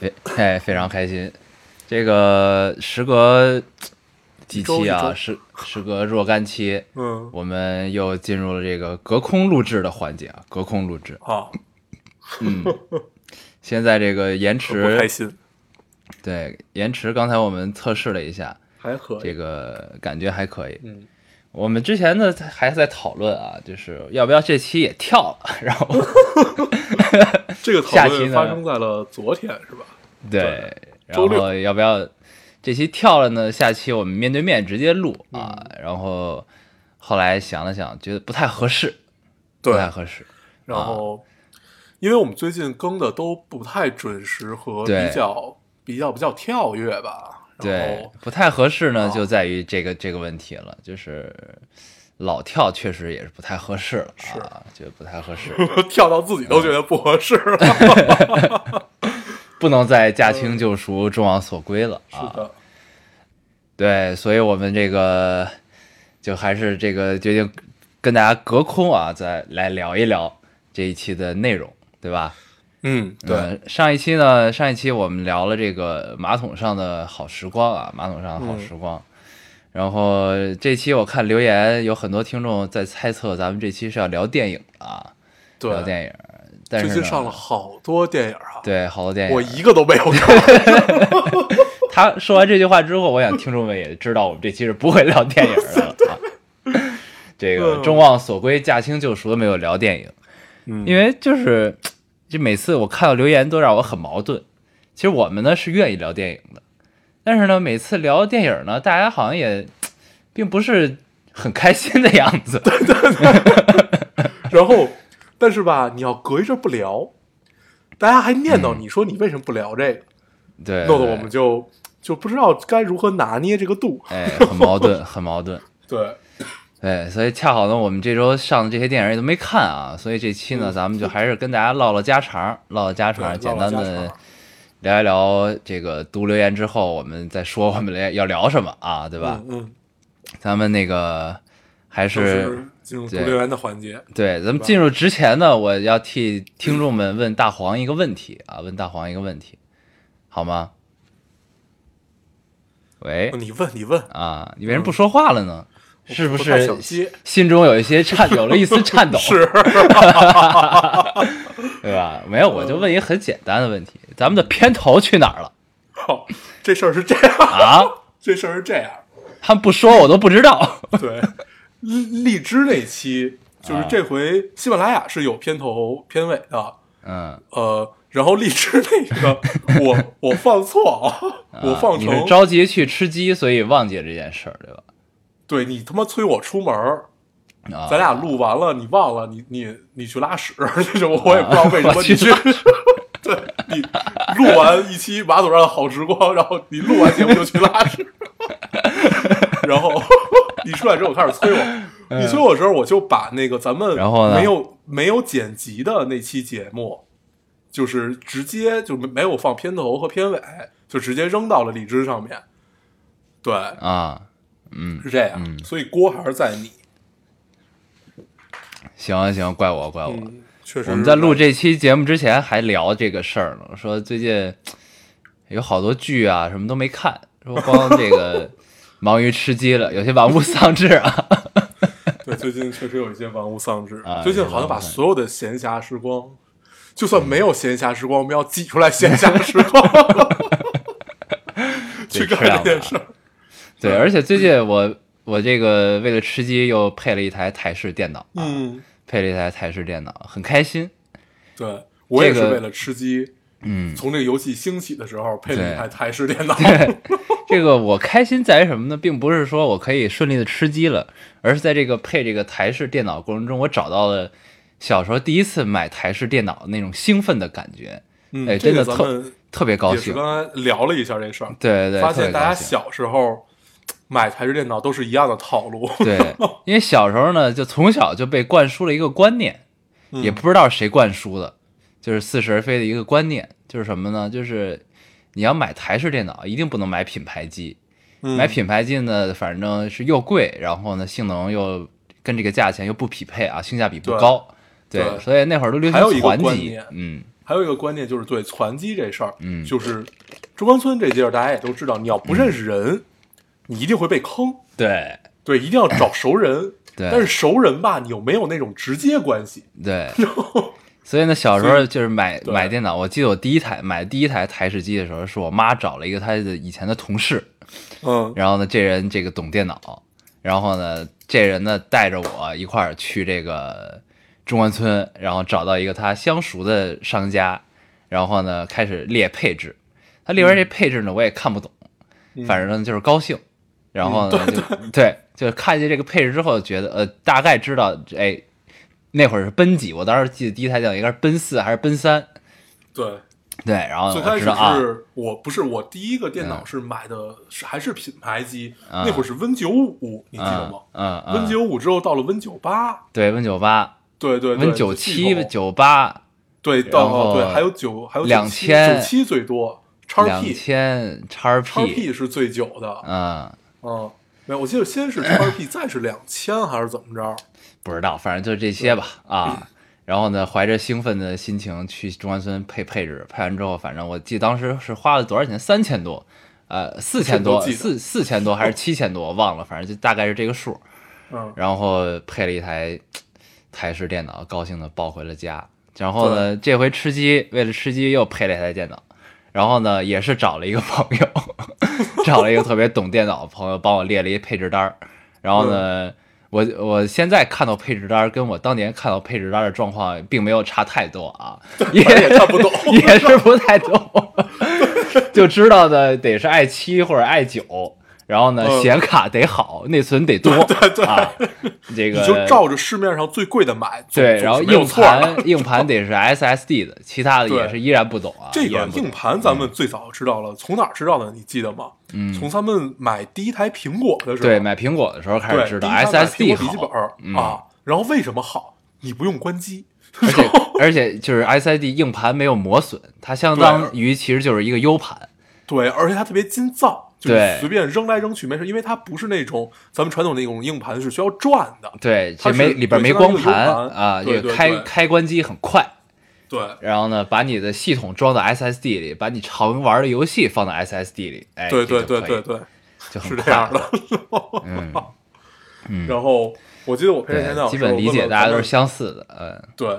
非哎非常开心。这个时隔几期啊，时时隔若干期，嗯，我们又进入了这个隔空录制的环节啊，隔空录制。啊，嗯，现在这个延迟开迟，心，对延迟，刚才我们测试了一下，还可以。这个感觉还可以。嗯，我们之前呢还在讨论啊，就是要不要这期也跳了，然后 这个下期呢讨论发生在了昨天，是吧？对，然周六后要不要这期跳了呢？下期我们面对面直接录啊。嗯然后后来想了想，觉得不太合适，不太合适。然后，因为我们最近更的都不太准时和比较比较比较跳跃吧。然对，不太合适呢，啊就在于这个这个问题了，就是老跳确实也是不太合适了啊，觉得不太合适，跳到自己都觉得不合适了。不能再驾轻就熟、众望所归了啊。是的，对，所以我们这个就还是这个决定跟大家隔空啊，再来聊一聊这一期的内容，对吧？嗯，对，呃上一期呢，上一期我们聊了这个马桶上的好时光啊，马桶上的好时光。然后这期我看留言有很多听众在猜测咱们这期是要聊电影的啊，聊，电影。但是呢最近上了好多电影啊，对好多电影，我一个都没有看。他说完这句话之后，我想听众们也知道我们这期是不会聊电影的啊。这个嗯众望所归、驾轻就熟的没有聊电影，嗯因为就是就每次我看到留言都让我很矛盾。其实我们呢是愿意聊电影的，但是呢每次聊电影呢，大家好像也并不是很开心的样子。然后，但是吧，你要隔一阵不聊，大家还念叨你说你为什么不聊这个，对，对弄得我们就就不知道该如何拿捏这个度。哎 很矛盾，很矛盾。对，对，所以恰好呢，我们这周上的这些电影也都没看啊，所以这期呢，嗯咱们就还是跟大家唠唠家常，唠唠家常，简单的聊一聊这个读留言之后，我们再说我们聊要聊什么啊，对吧？嗯嗯，咱们那个还就是进入读对留言的环节。对，咱们进入之前呢，我要替听众们问大黄一个问题啊，问大黄一个问题，好吗？喂哦你问，你问，啊，你为什么不说话了呢？是不是心中有一些颤，有了一丝颤抖？是，对吧？没有，我就问一个很简单的问题：咱们的片头去哪儿了好这事儿是这样，啊？这事儿是这样。他们不说，我都不知道。对，荔荔枝那期就是这回喜马拉雅是有片头片尾的，嗯，呃，然后荔枝那个我我放错啊，我放你成是着急去吃鸡，所以忘记了这件事儿，对吧？对你他妈催我出门咱俩录完了，你忘了，你你你去拉屎，这种我也不知道为什么你去，对你录完一期马桶上的好时光，然后你录完节目就去拉屎，然后你出来之后开始催我，你催我的时候，我就把那个咱们嗯然后没有没有剪辑的那期节目，就是直接就没没有放片头和片尾，就直接扔到了荔枝上面，对，啊，嗯，是这样，嗯所以锅还是在你，行啊行，怪我怪我。嗯，确实我们在录这期节目之前还聊这个事儿呢，说最近有好多剧啊，什么都没看，说光这个 忙于吃鸡了，有些玩物丧志啊。对，最近确实有一些玩物丧志。啊最近好像把所有的闲暇时光，就算没有闲暇时光，我们要挤出来闲暇时光，去干这件事儿。对，而且最近我我这个为了吃鸡又配了一台台式电脑，嗯，配了一台台式电脑，很开心。对我也是为了吃鸡，嗯，从这个游戏兴起的时候配了一台台式电脑。这个我开心在于什么呢？并不是说我可以顺利的吃鸡了，而是在这个配这个台式电脑过程中，我找到了小时候第一次买台式电脑的那种兴奋的感觉。嗯，哎真的特特别高兴。也是刚才聊了一下这事儿，对对对，发现大家小时候买台式电脑都是一样的套路。对，因为小时候呢，就从小就被灌输了一个观念，嗯也不知道谁灌输的，就是似是而非的一个观念，就是什么呢？就是你要买台式电脑，一定不能买品牌机。嗯买品牌机呢，反正是又贵，然后呢，性能又跟这个价钱又不匹配啊，性价比不高。对，对所以那会儿都流行攒机，嗯还有一个观念就是对攒机这事儿，嗯就是中关村这地儿大家也都知道，你要不认识人，你一定会被坑。对对，一定要找熟人。对但是熟人吧，你又没有那种直接关系。对。所以呢，小时候就是买买电脑，我记得我第一台买第一台台式机的时候，是我妈找了一个她的以前的同事，嗯然后呢，这人这个懂电脑，然后呢，这人呢带着我一块儿去这个中关村，然后找到一个他相熟的商家，然后呢开始列配置。他列完这配置呢，我也看不懂，嗯反正呢就是高兴。然后呢，就对，就看见这个配置之后，觉得呃大概知道，哎，那会儿是奔几？我当时记得第一台电脑应该是奔四还是奔三？对，对，然后最开始是我不是我第一个电脑是买的是还是品牌机，嗯那会儿是 Win 九五，你记得嗯吗嗯嗯，？Win 九五之后到了 Win 九八，对 Win 九八、对对对 Win 九七、九八。对到对还有九还有2000九七最多，叉两 P 千叉叉 P 是最久的，嗯，嗯，没有，我记得先是叉 P，再是两千还是怎么着？不知道，反正就这些吧啊。然后呢，怀着兴奋的心情去中关村配配置，配完之后，反正我记得当时是花了多少钱？三千多，呃，四千多，四四千多还是七千多，我 忘了，反正就大概是这个数。嗯，然后配了一台台式电脑，高兴的抱回了家。然后呢，这回吃鸡，为了吃鸡又配了一台电脑。然后呢，也是找了一个朋友，找了一个特别懂电脑的朋友，帮我列了一配置单儿。然后呢，我我现在看到配置单儿，跟我当年看到配置单儿的状况并没有差太多啊，也也看不懂 也是不太懂，就知道的得是 i 七或者 i 九。然后呢，嗯显卡得好，内存得多，啊，这个你就照着市面上最贵的买，对，然后硬盘硬盘 得是 SSD 的，其他的也是依然不懂啊。这个硬盘咱们最早知道了，从哪儿知道的？你记得吗？嗯从咱们买第一台苹果的时候，对买苹果的时候开始知道 SSD 好笔记本，啊。然后为什么好？你不用关机，而且 而且就是 SSD 硬盘没有磨损，它相当于其实就是一个 U 盘。对，而且它特别筋造，就随便扔来扔去没事，因为它不是那种咱们传统那种硬盘是需要转的，对，它没里边没光盘啊，对这个开开关机很快。对。然后呢，把你的系统装到 SSD 里，把你常玩的游戏放到 SSD 里，哎，对对对对对，就是这样的。嗯 嗯，然后我记得我配这台电脑，基本理解大家都是相似的，嗯。对，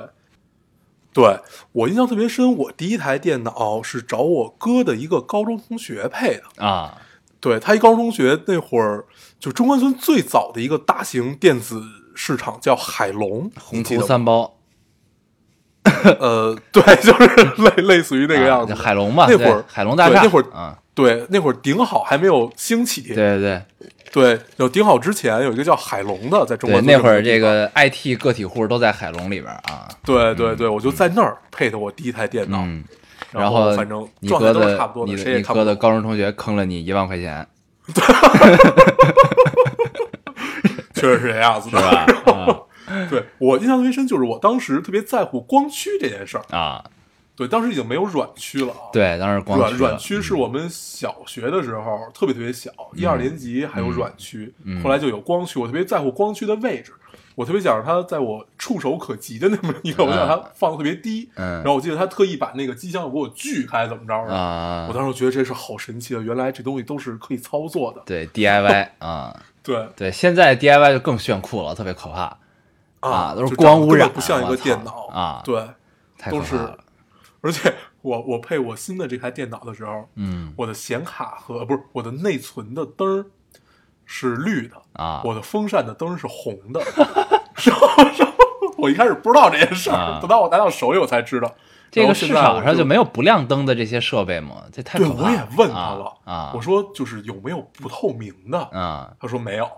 对我印象特别深。我第一台电脑是找我哥的一个高中同学配的。啊，对他一高中同学那会儿，就中关村最早的一个大型电子市场叫海龙，宏你记得吗图三包 呃，对，就是类类似于那个样子。啊海龙嘛，那会儿海龙大厦那会儿啊，对，那会儿顶好还没有兴起。对对对对，有顶好之前有一个叫海龙的，在中对，关村那会儿这个 IT 个体户都在海龙里边啊，对对对，我就在那儿配的我第一台电脑。嗯，然后反正差不多的，谁也你哥的。高中同学坑了你一万块钱，确实是这样子是，吧？啊对我印象特别深，就是我当时特别在乎光驱这件事儿。啊，对，当时已经没有软驱了啊。，对，当时光软软驱是我们小学的时候特别特别小，一二年级还有软驱，嗯后来就有光驱。我特别在乎光驱的位置，我特别想让它在我触手可及的那么一个，我想让它放的特别低。嗯然后我记得他特意把那个机箱给我锯开，怎么着的？啊我，当时觉得这是好神奇的，原来这东西都是可以操作的。对 DIY 啊，对对，现在 DIY 就更炫酷了，特别可怕啊都是光污染不像一个电脑啊对，太是怕了，而且我我配我新的这台电脑的时候，嗯我的显卡和不是我的内存的灯儿是绿的啊我的风扇的灯是红的。然后然后我一开始不知道这件事儿，啊等到我拿到手里我才知道。这个市场上就就没有不亮灯的这些设备吗？这太可对，怕了。我也问他了啊，我说就是有没有不透明的？啊，他说没有。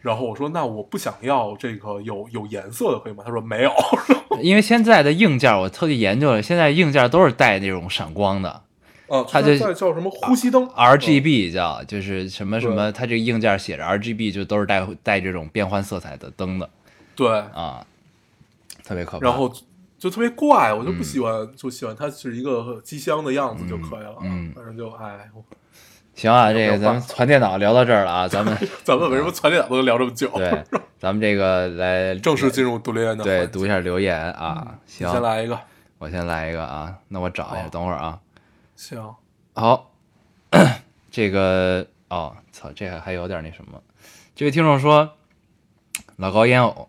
然后我说那我不想要这个有有颜色的可以吗？他说没有。因为现在的硬件我特地研究了，现在硬件都是带那种闪光的，啊，它就就在叫什么呼吸灯 RGB 叫就是什么什么，它这个硬件写着 RGB 就都是带带这种变换色彩的灯的对，啊，特别可怕。然后就特别怪，我就不喜欢，就喜欢它是一个机箱的样子就可以了。嗯嗯反正就哎，我行啊，这个咱们传电脑聊到这儿了啊，咱们咱们为什么传电脑都能聊这么久？对，咱们这个来正式进入读留言的对读一下留言啊。你行，先来一个，我先来一个啊，那我找一下，等会儿啊。行，好，这个哦，操，这还还有点那什么。这位听众说，老高烟偶，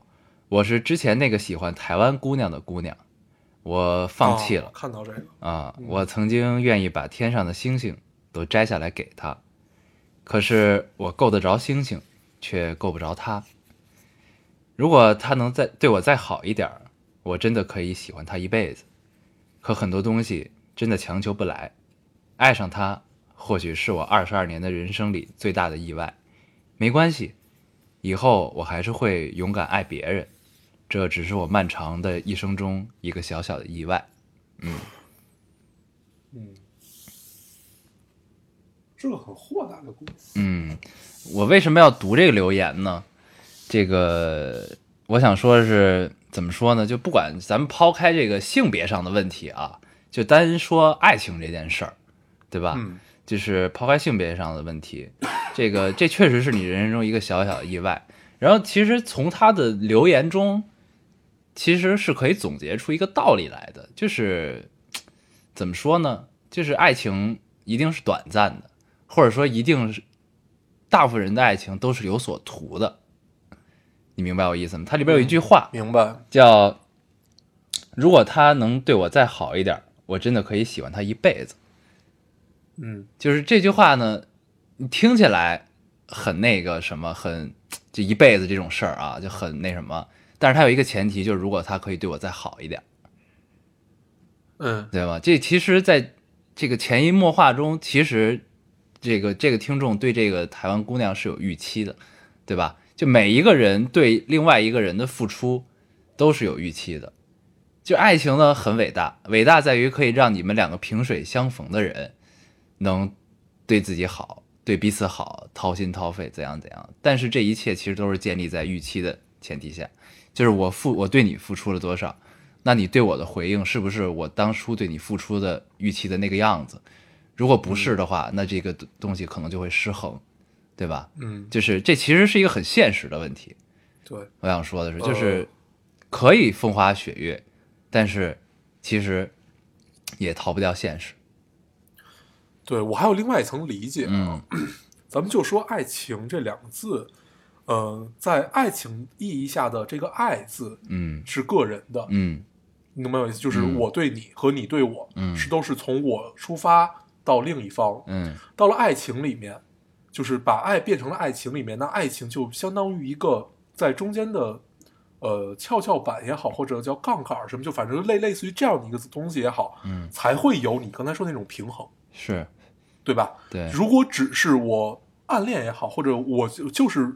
我是之前那个喜欢台湾姑娘的姑娘，我放弃了哦。看到这个，啊，我曾经愿意把天上的星星都摘下来给他，可是我够得着星星，却够不着他。如果他能再对我再好一点，我真的可以喜欢他一辈子。可很多东西真的强求不来，爱上他或许是我二十二年的人生里最大的意外。没关系，以后我还是会勇敢爱别人，这只是我漫长的一生中一个小小的意外。嗯嗯，是个很豁达的故事。嗯，我为什么要读这个留言呢？这个我想说的是，怎么说呢？就不管咱们抛开这个性别上的问题啊，就单说爱情这件事儿，对吧？嗯就是抛开性别上的问题，这个这确实是你人生中一个小小的意外。然后其实从他的留言中，其实是可以总结出一个道理来的，就是怎么说呢？就是爱情一定是短暂的，或者说一定是大部分人的爱情都是有所图的。你明白我意思吗？它里边有一句话明白，叫：“如果他能对我再好一点，我真的可以喜欢他一辈子。”嗯就是这句话呢，你听起来很那个什么，很就一辈子这种事儿啊，就很那什么。但是它有一个前提，就是如果他可以对我再好一点，嗯对吧？这其实在这个潜移默化中，其实这个这个听众对这个台湾姑娘是有预期的，对吧？就每一个人对另外一个人的付出都是有预期的。就爱情呢很伟大，伟大在于可以让你们两个萍水相逢的人能对自己好，对彼此好，掏心掏肺，怎样怎样。但是这一切其实都是建立在预期的前提下，就是我付我对你付出了多少，那你对我的回应是不是我当初对你付出的预期的那个样子？如果不是的话，那这个东西可能就会失衡，对吧？嗯，就是这其实是一个很现实的问题。对，我想说的是，呃就是可以风花雪月，但是其实也逃不掉现实。对我还有另外一层理解啊，嗯 咱们就说爱情这两个字，呃，在爱情意义下的这个“爱”字嗯是个人的，嗯你懂没有意思？就是嗯我对你和你对我，嗯是都是从我出发到另一方。嗯。到了爱情里面，就是把爱变成了爱情里面，那爱情就相当于一个在中间的，呃，跷跷板也好，或者叫杠杆儿什么，就反正类类似于这样的一个东西也好，嗯，才会有你刚才说那种平衡，是对吧？对，如果只是我暗恋也好，或者我就就是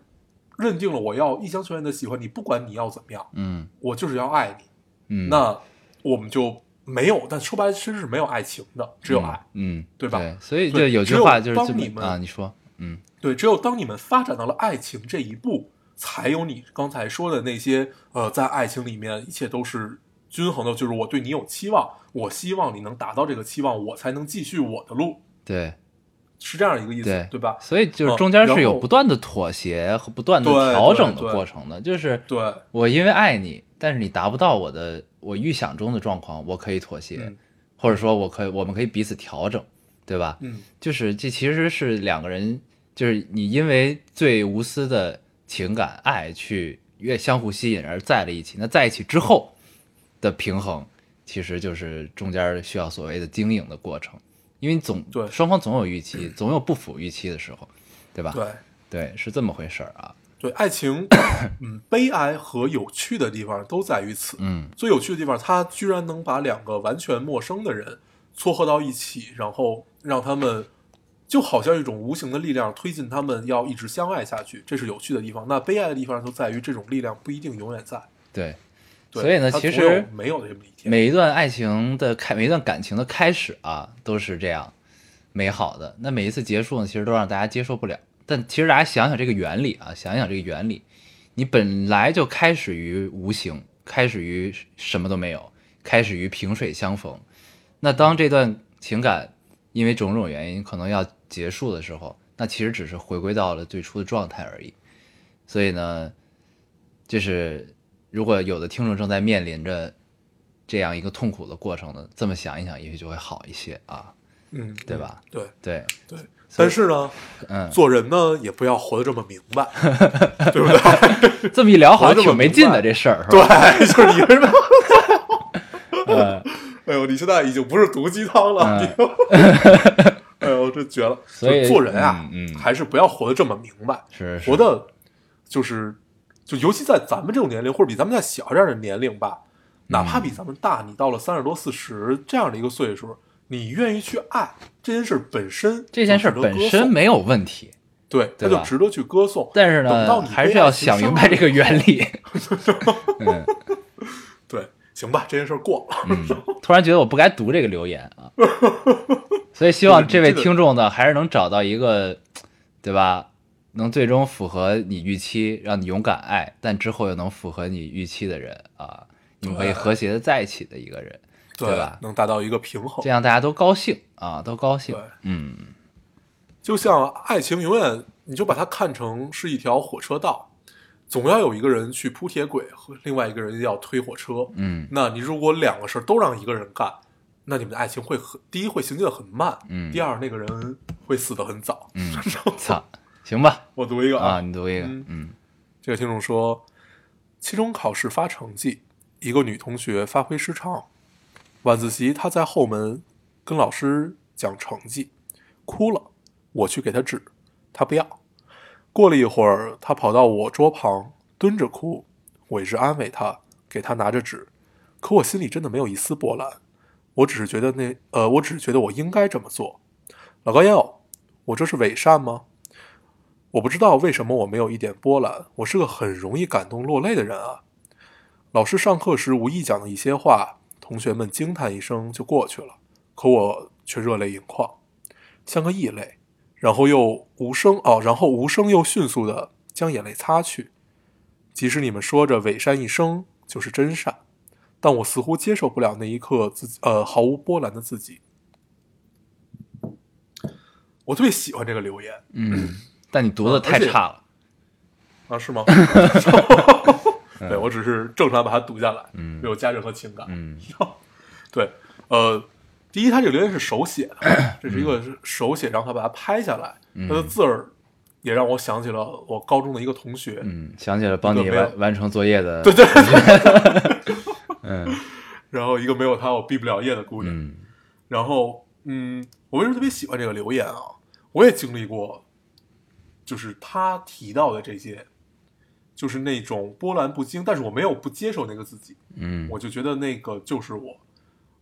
认定了我要一厢情愿的喜欢你，不管你要怎么样，嗯。我就是要爱你，嗯，那我们就没有，但说白了其实是没有爱情的，只有爱。嗯，嗯对吧对，所以就有句只有话就是当你们啊，你说，嗯对，只有当你们发展到了爱情这一步，才有你刚才说的那些呃，在爱情里面一切都是均衡的，就是我对你有期望，我希望你能达到这个期望，我才能继续我的路，对是这样一个意思，对对吧？所以就是嗯中间是有不断的妥协和不断的调整的过程的，就是对，我因为爱你，但是你达不到我的我预想中的状况，我可以妥协，嗯或者说我可以我们可以彼此调整，对吧？嗯，就是这其实是两个人，就是你因为最无私的情感爱去越相互吸引而在了一起，那在一起之后的平衡，其实就是中间需要所谓的经营的过程，因为总对双方总有预期，总有不符预期的时候，对吧？对对，是这么回事儿啊。对，爱情，嗯，悲哀和有趣的地方都在于此。嗯最有趣的地方，它居然能把两个完全陌生的人撮合到一起，然后让他们就好像一种无形的力量推进他们要一直相爱下去，这是有趣的地方。那悲哀的地方就在于这种力量不一定永远在。对，对所以呢，其实没有的这么一天。每一段爱情的开，每一段感情的开始啊，都是这样，美好的，那每一次结束呢，其实都让大家接受不了。但其实大家想想这个原理啊，想想这个原理，你本来就开始于无形，开始于什么都没有，开始于萍水相逢。那当这段情感因为种种原因可能要结束的时候，那其实只是回归到了最初的状态而已。所以呢，就是如果有的听众正在面临着这样一个痛苦的过程呢，这么想一想，也许就会好一些啊，嗯，对吧？对对，对。但是呢，嗯，做人呢也不要活得这么明白，对不对？这么一聊好像这么挺没劲的这事儿，是吧？对，就是你为什么？嗯 哎呦，你现在已经不是毒鸡汤了，哎呦，这绝了！所以做人啊，还是不要活得这么明白，是是活得，就是就尤其在咱们这种年龄，或者比咱们再小一点的年龄吧，哪怕比咱们大，你到了三十多、四十这样的一个岁数，你愿意去爱这件事本身，这件事本身没有问题，对，它就值得去歌颂。但是等到呢，你还是要想明白这个原理。嗯 对，行吧，这件事过了。嗯，突然觉得我不该读这个留言啊，所以希望这位听众呢，还是能找到一个，对吧？能最终符合你预期，让你勇敢爱，但之后又能符合你预期的人啊，你们可以和谐的在一起的一个人，对吧？能达到一个平衡这。样大家都高兴啊，都高兴。嗯就像爱情，永远你就把它看成是一条火车道，总要有一个人去铺铁轨，和另外一个人要推火车。嗯那你如果两个事儿都让一个人干，那你们的爱情会很第一会行进的很慢，嗯第二那个人会死的很早。嗯，操，行吧我读一个啊，你读一个，嗯嗯这个听众说，期中考试发成绩，一个女同学发挥失常，晚自习她在后门跟老师讲成绩，哭了，我去给她指，她不要。过了一会儿，她跑到我桌旁蹲着哭，我一直安慰她，给她拿着纸，可我心里真的没有一丝波澜，我只是觉得那呃，我只是觉得我应该这么做。老高烟友，我这是伪善吗？我不知道为什么我没有一点波澜，我是个很容易感动落泪的人啊。老师上课时无意讲的一些话，同学们惊叹一声就过去了，可我却热泪盈眶，像个异类，然后又无声哦，然后无声又迅速的将眼泪擦去。即使你们说着伪善一生就是真善，但我似乎接受不了那一刻自己呃毫无波澜的自己。我特别喜欢这个留言，嗯，但你读的太差了，啊，是吗？对我只是正常把它读下来，嗯没有加任何情感。嗯 对，呃，第一，他这个留言是手写的，这是一个手写，然后他把它拍下来，他的字儿也让我想起了我高中的一个同学。嗯，想起了帮你完完成作业的，对对对，嗯然后一个没有他我毕不了业的姑娘。嗯然后，嗯，我为什么特别喜欢这个留言啊？我也经历过，就是他提到的这些，就是那种波澜不惊，但是我没有不接受那个自己，嗯我就觉得那个就是我。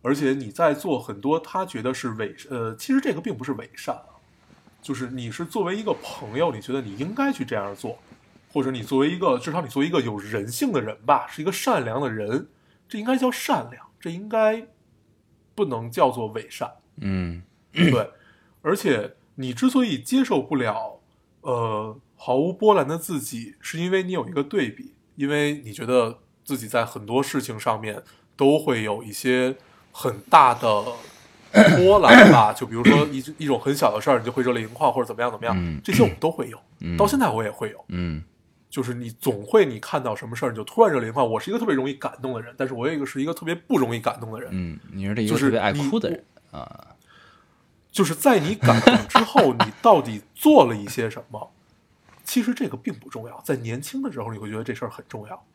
而且你在做很多他觉得是伪，呃，其实这个并不是伪善啊，就是你是作为一个朋友，你觉得你应该去这样做，或者你作为一个至少你作为一个有人性的人吧，是一个善良的人，这应该叫善良，这应该不能叫做伪善。嗯对，而且你之所以接受不了，呃，毫无波澜的自己，是因为你有一个对比，因为你觉得自己在很多事情上面都会有一些很大的波澜吧，就比如说一一种很小的事儿，你就会热泪盈眶或者怎么样怎么样，嗯这些我们都会有，嗯到现在我也会有，嗯就是你总会你看到什么事儿你就突然热泪盈眶。我是一个特别容易感动的人，但是我有一个是一个特别不容易感动的人，嗯，你是这一就是个特别爱你哭的人啊，就是在你感动之后，你到底做了一些什么？其实这个并不重要，在年轻的时候你会觉得这事儿很重要。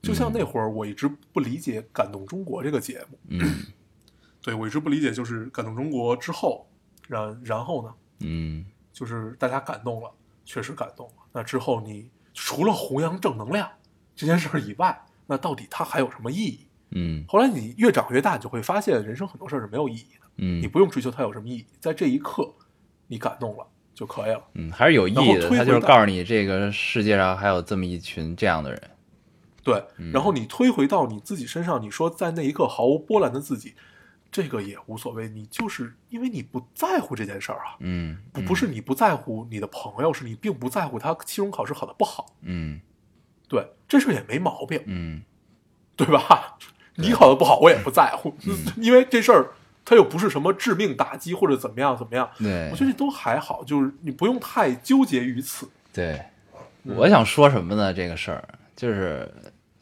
就像那会儿我一直不理解《感动中国》这个节目，嗯 对我一直不理解，就是《感动中国》之后，然然后呢，嗯就是大家感动了，确实感动了。那之后你除了弘扬正能量这件事儿以外，那到底它还有什么意义？嗯后来你越长越大，你就会发现人生很多事儿是没有意义的。嗯你不用追求它有什么意义，在这一刻你感动了就可以了。嗯，还是有意义的。推回到他就是告诉你，这个世界上还有这么一群这样的人。对，然后你推回到你自己身上，你说在那一刻毫无波澜的自己，这个也无所谓，你就是因为你不在乎这件事儿啊，嗯，不不是你不在乎你的朋友，是你并不在乎他期中考试考的不好，嗯对，这事儿也没毛病，嗯对吧？你考的不好，我也不在乎，嗯因为这事儿它又不是什么致命打击或者怎么样怎么样，对我觉得这都还好，就是你不用太纠结于此。对，我想说什么呢？这个事儿就是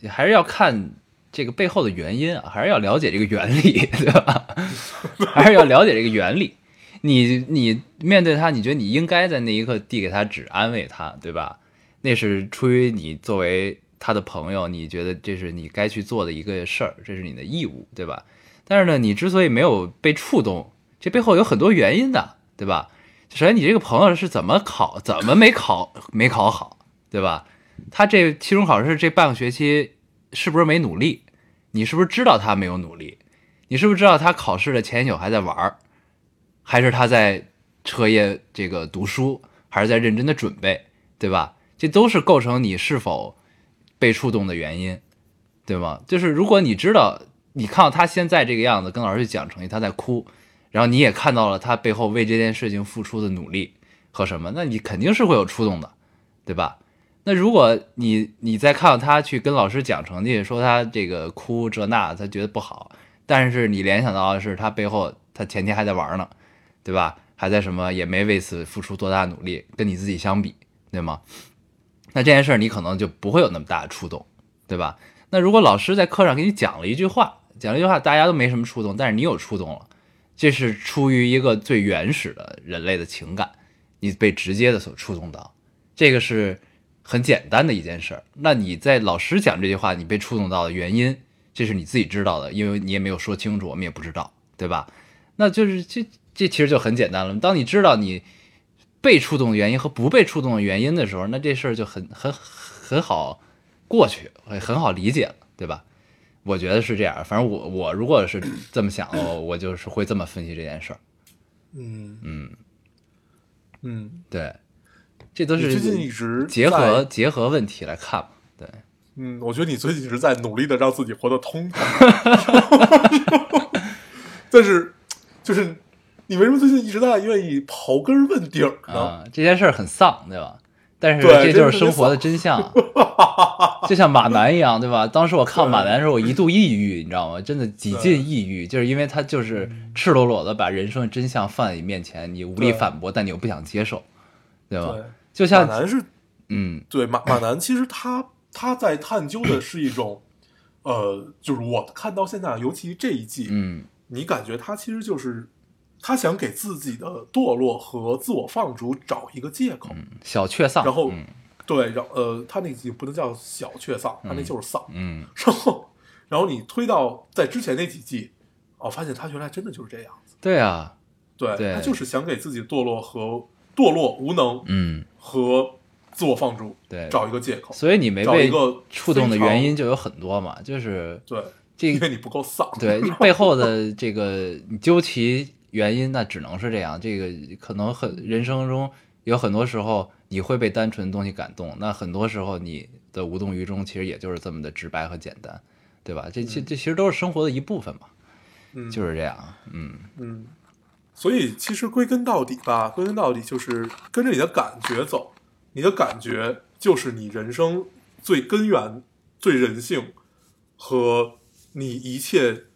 还是要看这个背后的原因啊，还是要了解这个原理，对吧？还是要了解这个原理。你你面对他，你觉得你应该在那一刻递给他纸，安慰他，对吧？那是出于你作为他的朋友，你觉得这是你该去做的一个事儿，这是你的义务，对吧？但是呢，你之所以没有被触动，这背后有很多原因的，对吧？首先，你这个朋友是怎么考，怎么没考没考好，对吧？他这期中考试这半个学期是不是没努力？你是不是知道他没有努力？你是不是知道他考试的前一宿还在玩儿，还是他在彻夜这个读书，还是在认真的准备，对吧？这都是构成你是否被触动的原因，对吗？就是如果你知道，你看到他现在这个样子，跟老师去讲成绩，他在哭，然后你也看到了他背后为这件事情付出的努力和什么，那你肯定是会有触动的，对吧？那如果你你再看到他去跟老师讲成绩，说他这个哭这那，他觉得不好，但是你联想到的是他背后他前天还在玩呢，对吧？还在什么也没为此付出多大努力，跟你自己相比，对吗？那这件事儿你可能就不会有那么大的触动，对吧？那如果老师在课上给你讲了一句话，讲了一句话，大家都没什么触动，但是你有触动了，这是出于一个最原始的人类的情感，你被直接的所触动到，这个是很简单的一件事儿。那你在老师讲这句话，你被触动到的原因，这是你自己知道的，因为你也没有说清楚，我们也不知道，对吧？那就是这这其实就很简单了。当你知道你被触动的原因和不被触动的原因的时候，那这事儿就很很很好过去，很好理解了，对吧？我觉得是这样。反正我我如果是这么想的，我 我就是会这么分析这件事儿。嗯嗯，嗯，对，这都是最近一直结合结合问题来看嘛。对，嗯，我觉得你最近一直在努力的让自己活得通透，但是就是你为什么最近一直在愿意刨根问底儿呢？啊，这件事儿很丧，对吧？但是对这就是生活的真相，就像马南一样，对吧？当时我看马南的时候，我一度抑郁，你知道吗？真的几近抑郁，就是因为他就是赤裸裸的把人生的真相放在你面前，你无力反驳，但你又不想接受，对吧？对，就像马南是嗯对马马南，其实他他在探究的是一种，呃，就是我看到现在，尤其这一季，嗯你感觉他其实就是他想给自己的堕落和自我放逐找一个借口，小确丧，然后嗯对，然后呃，他那个不能叫小确丧，他那就是丧，嗯。然后然后你推到在之前那几季，哦，发现他原来真的就是这样子，对啊，对对他就是想给自己堕落和堕落、无能嗯和自我放逐对，找一个借口，所以你没被找一个触动的原因就有很多嘛，就是对，这因为你不够丧，对背后的这个你究其原因，那只能是这样。这个可能很人生中有很多时候你会被单纯的东西感动，那很多时候你的无动于衷，其实也就是这么的直白和简单，对吧？这其这其实都是生活的一部分嘛，嗯，就是这样。嗯嗯，所以其实归根到底吧，归根到底就是跟着你的感觉走，你的感觉就是你人生最根源、最人性和你一切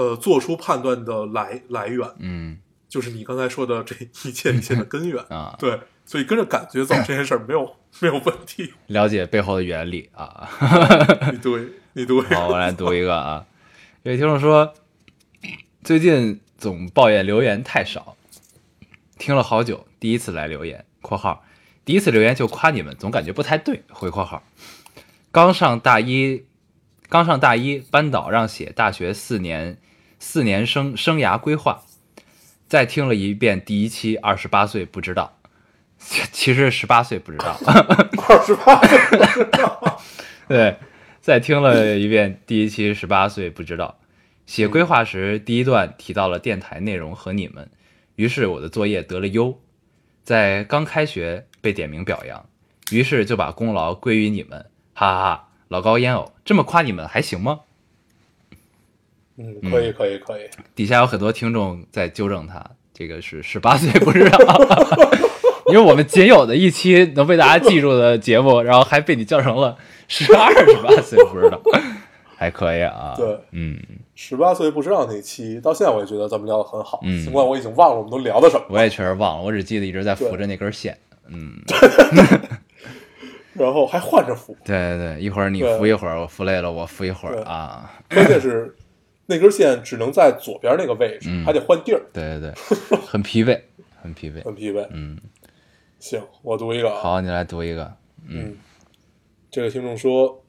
呃做出判断的来来源，嗯就是你刚才说的这一切一切的根源。啊，对，所以跟着感觉走这件事儿没有没有问题。了解背后的原理啊。你读，你读，好，我来读一个啊。有听众说，最近总抱怨留言太少，听了好久，第一次来留言（括号第一次留言就夸你们，总感觉不太对）回括号。刚上大一，刚上大一，班导让写大学四年四年生生涯规划，再听了一遍第一期，二十八岁不知道，其实十八岁不知道。二十八，对，再听了一遍第一期十八岁不知道，写规划时第一段提到了电台内容和你们，于是我的作业得了优，在刚开学被点名表扬，于是就把功劳归于你们，哈哈哈！老高烟偶这么夸你们还行吗？嗯，可以可以可以，底下有很多听众在纠正他，这个是十八岁不知道，因为我们仅有的一期能被大家记住的节目，然后还被你叫成了十二十八岁不知道，还可以啊。对。嗯，十八岁不知道那期，到现在我也觉得咱们聊的很好，嗯。尽管我已经忘了我们都聊的什么。我也确实忘了，我只记得一直在扶着那根线。嗯，然后还换着扶，对对对，一会儿你扶一会儿，我扶累了我扶一会儿啊。关键是那根线只能在左边那个位置，嗯还得换地儿，对对对，很疲惫，很疲惫。很疲惫。嗯，行，我读一个啊。好，你来读一个。嗯，这个听众说，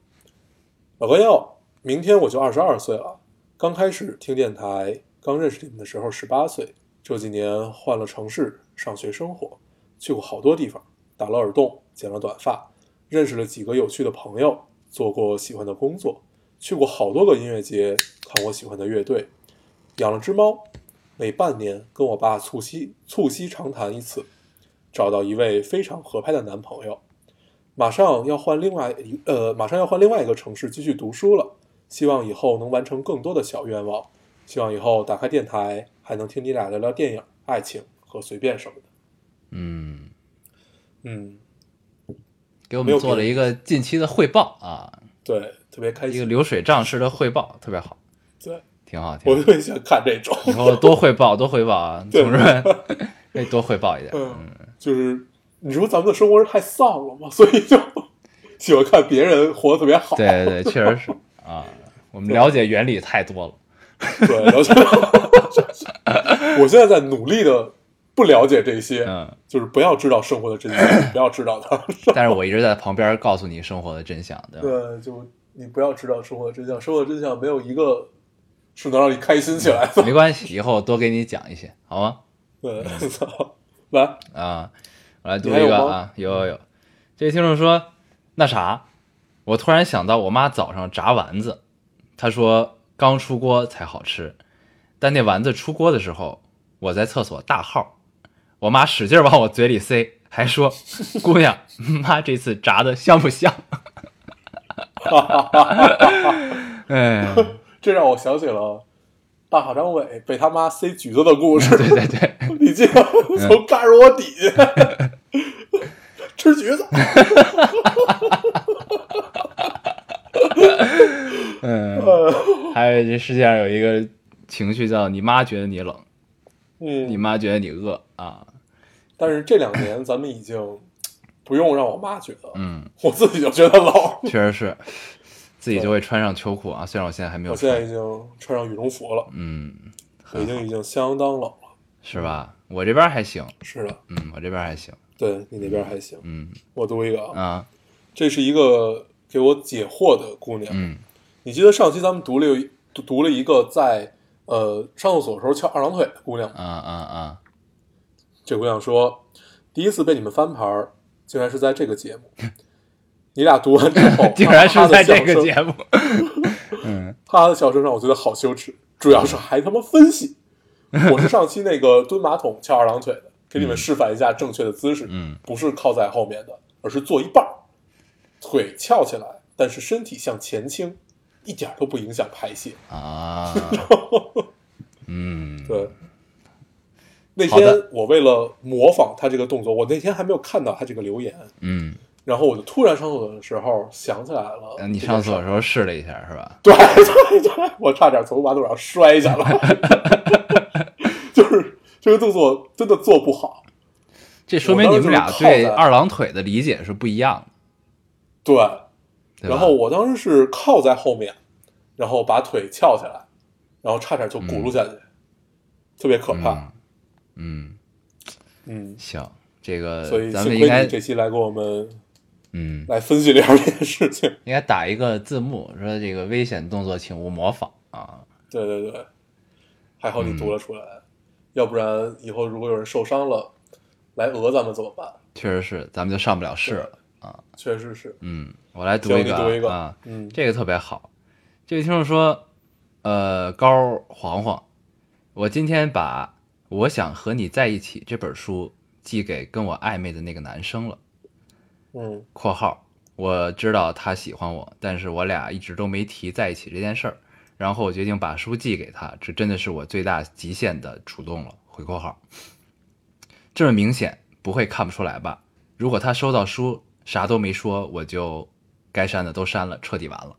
老哥要，明天我就二十二岁了，刚开始听电台，刚认识你们的时候十八岁，这几年换了城市上学生活，去过好多地方，打了耳洞，剪了短发，认识了几个有趣的朋友，做过喜欢的工作，去过好多个音乐节，看我喜欢的乐队，养了只猫，每半年跟我爸促膝促膝长谈一次，找到一位非常合拍的男朋友。马上要换另外一呃，马上要换另外一个城市继续读书了，希望以后能完成更多的小愿望。希望以后打开电台还能听你俩聊聊电影、爱情和随便什么的。嗯，嗯，给我们做了一个近期的汇报啊，对，特别开心一个心。流水账式的汇报，特别好，对，挺好，挺好。我特别喜欢看这种，以后多汇报，多汇报啊，对同志们，可以多汇报一点。嗯，就是你说咱们的生活是太丧了嘛，所以就喜欢看别人活得特别好。对对对，确实是啊，我们了解原理太多了。对，了解。我现在在努力的不了解这些，嗯，就是不要知道生活的真相，不要知道它。但是我一直在旁边告诉你生活的真相，对吧？对，就你不要知道生活的真相，生活的真相没有一个是能让你开心起来的。没关系，以后多给你讲一些，好吗？对，操来，啊，我来读一个啊，有有有，这位听众说，那啥，我突然想到我妈早上炸丸子，她说刚出锅才好吃，但那丸子出锅的时候，我在厕所大号，我妈使劲往我嘴里塞，还说 姑娘，妈这次炸的香不香？哎，这让我想起了大海张伟被他妈塞橘子的故事。对对对，你记得从盖着我底下吃橘子，嗯，呃还有这世界上有一个情绪叫你妈觉得你冷，你嗯，妈觉得你饿啊，但是这两年咱们已经不用让我妈觉得，嗯。我自己就觉得冷。确实是，自己就会穿上秋裤啊。虽然我现在还没有穿，我现在已经穿上羽绒服了，嗯，北京已经相当冷了。是吧？我这边还行，是的，嗯，我这边还行，对你那边还行。嗯我读一个啊，啊，这是一个给我解惑的姑娘。嗯你记得上期咱们读了有读读了一个在呃上厕所的时候翘二郎腿的姑娘吗，啊啊啊，这姑娘说，第一次被你们翻牌儿，竟然是在这个节目。你俩读完之后，竟然是在这个，节目，嗯他的笑声让我觉得好羞耻，主要是还他妈分析。我是上期那个蹲马桶翘二郎腿的，给你们示范一下正确的姿势，嗯不是靠在后面的，而是坐一半儿，腿翘起来，但是身体向前倾，一点儿都不影响排泄。啊，嗯，对，那天我为了模仿他这个动作，我那天还没有看到他这个留言，嗯，然后我就突然上厕所的时候想起来了。呃你上厕所的时候试了一下是吧？对对对，我差点从马桶上摔下来，就是这个动作真的做不好。这说明你们俩对二郎腿的理解是不一样的，对，对然后我当时是靠在后面，然后把腿翘起来，然后差点就轱辘下去，特别可怕。嗯，嗯嗯，行，这个所以咱们应该这期来给我们嗯来分析聊这件事情。应该打一个字幕，说这个危险动作请勿模仿啊。对对对，还好你嗯读了出来，要不然以后如果有人受伤了，来讹咱们怎么办？确实是，咱们就上不了市了啊。确实是，嗯，我来读一个读一个啊，嗯，这个特别好。这位听众说，呃，高黄黄，我今天把《我想和你在一起》这本书寄给跟我暧昧的那个男生了。嗯（括号我知道他喜欢我，但是我俩一直都没提在一起这件事儿。然后我决定把书寄给他，这真的是我最大极限的主动了。回括号，这么明显，不会看不出来吧？如果他收到书啥都没说，我就该删的都删了，彻底完了。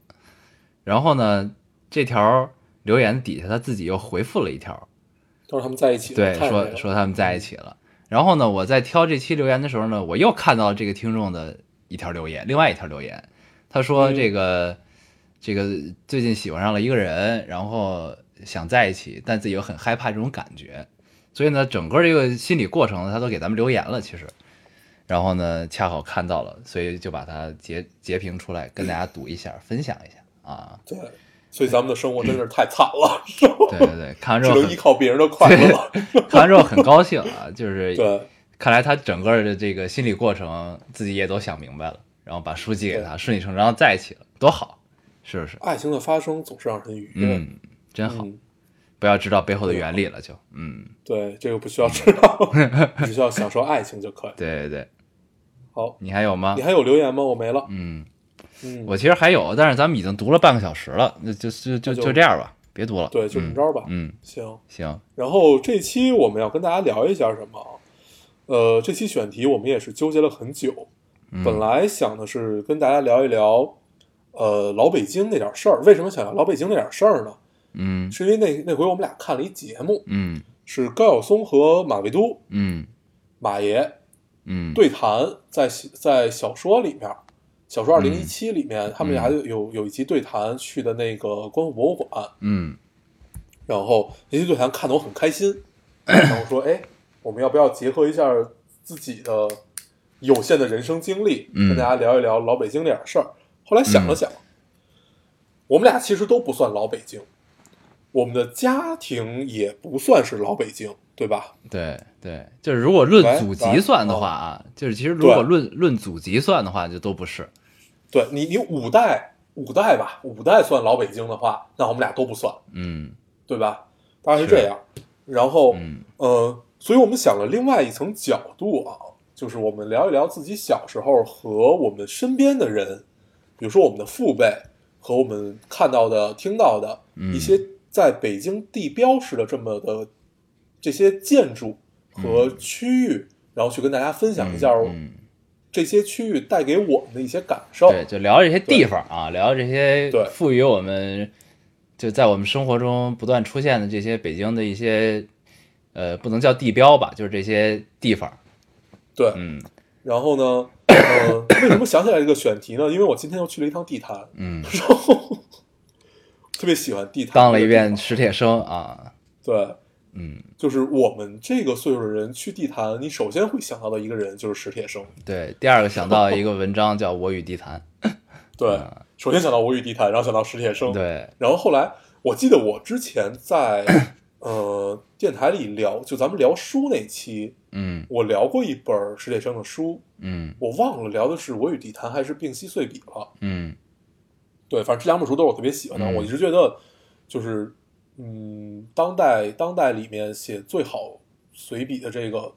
然后呢，这条留言底下他自己又回复了一条，都是他们在一起，对，说说他们在一起了。然后呢，我在挑这期留言的时候呢，我又看到这个听众的一条留言，另外一条留言，他说嗯这个、这个最近喜欢上了一个人，然后想在一起，但自己又很害怕这种感觉，所以呢，整个这个心理过程他都给咱们留言了，其实。然后呢，恰好看到了，所以就把它截截屏出来，跟大家读一下，分享一下啊。对，所以咱们的生活真的是太惨了，对对对，看完之后只能依靠别人的快乐了。看完之后很高兴啊，就是对，看来他整个的这个心理过程自己也都想明白了，然后把书寄给他，顺理成章在一起了，多好，是不是？爱情的发生总是让人愉悦。嗯，真好，嗯，不要知道背后的原理了就，嗯，对，这个不需要知道，只需要享受爱情就可以。对对对，好，你还有吗你？还有留言吗？我没了。嗯，嗯，我其实还有，但是咱们已经读了半个小时了，那就就就就就这样吧，别读了。对，就这么着吧。嗯，嗯，行。行，然后这期我们要跟大家聊一下什么啊？呃，这期选题我们也是纠结了很久。嗯本来想的是跟大家聊一聊，呃，老北京那点事儿。为什么想聊老北京那点事儿呢？嗯是因为那那回我们俩看了一节目，嗯是高晓松和马未都嗯马爷嗯，对谈在在小说里面，小说二零一七里面，他们俩嗯。有有一集对谈去的那个光复博物馆，嗯。然后那集对谈看得我很开心，然后我说，哎，我们要不要结合一下自己的有限的人生经历，嗯。跟大家聊一聊老北京那点事儿？后来想了想，我们俩其实都不算老北京，我们的家庭也不算是老北京，对吧？对对，就是如果论祖籍算的哦。话啊，就是其实如果论论祖籍算的话，就都不是。对你，你五代五代吧，五代算老北京的话，那我们俩都不算，嗯对吧？大概是这样。然后，嗯呃，所以我们想了另外一层角度啊，就是我们聊一聊自己小时候和我们身边的人，比如说我们的父辈和我们看到的、听到的嗯一些在北京地标式的这么的这些建筑和区域，然后去跟大家分享一下嗯，这些区域带给我们的一些感受。对，就聊这些地方啊，聊这些对。赋予我们就在我们生活中不断出现的这些北京的一些呃，不能叫地标吧，就是这些地方。对，嗯。然后呢，呃，为什么想起来这个选题呢？因为我今天又去了一趟地坛，嗯，然后 特别喜欢地坛，当了一遍史铁生啊，对，嗯，就是我们这个岁数的人去地坛，你首先会想到的一个人就是史铁生。对。第二个想到一个文章叫《我与地坛 对，首先想到我与地坛，然后想到史铁生。》，，嗯对，然后后来我记得我之前在呃电台里聊，就咱们聊书那期，嗯我聊过一本史铁生的书，嗯我忘了聊的是《我与地坛》还是《病隙碎笔》了。嗯对，反正这两本书都是我特别喜欢的。嗯我一直觉得，就是嗯，当代当代里面写最好随笔的这个，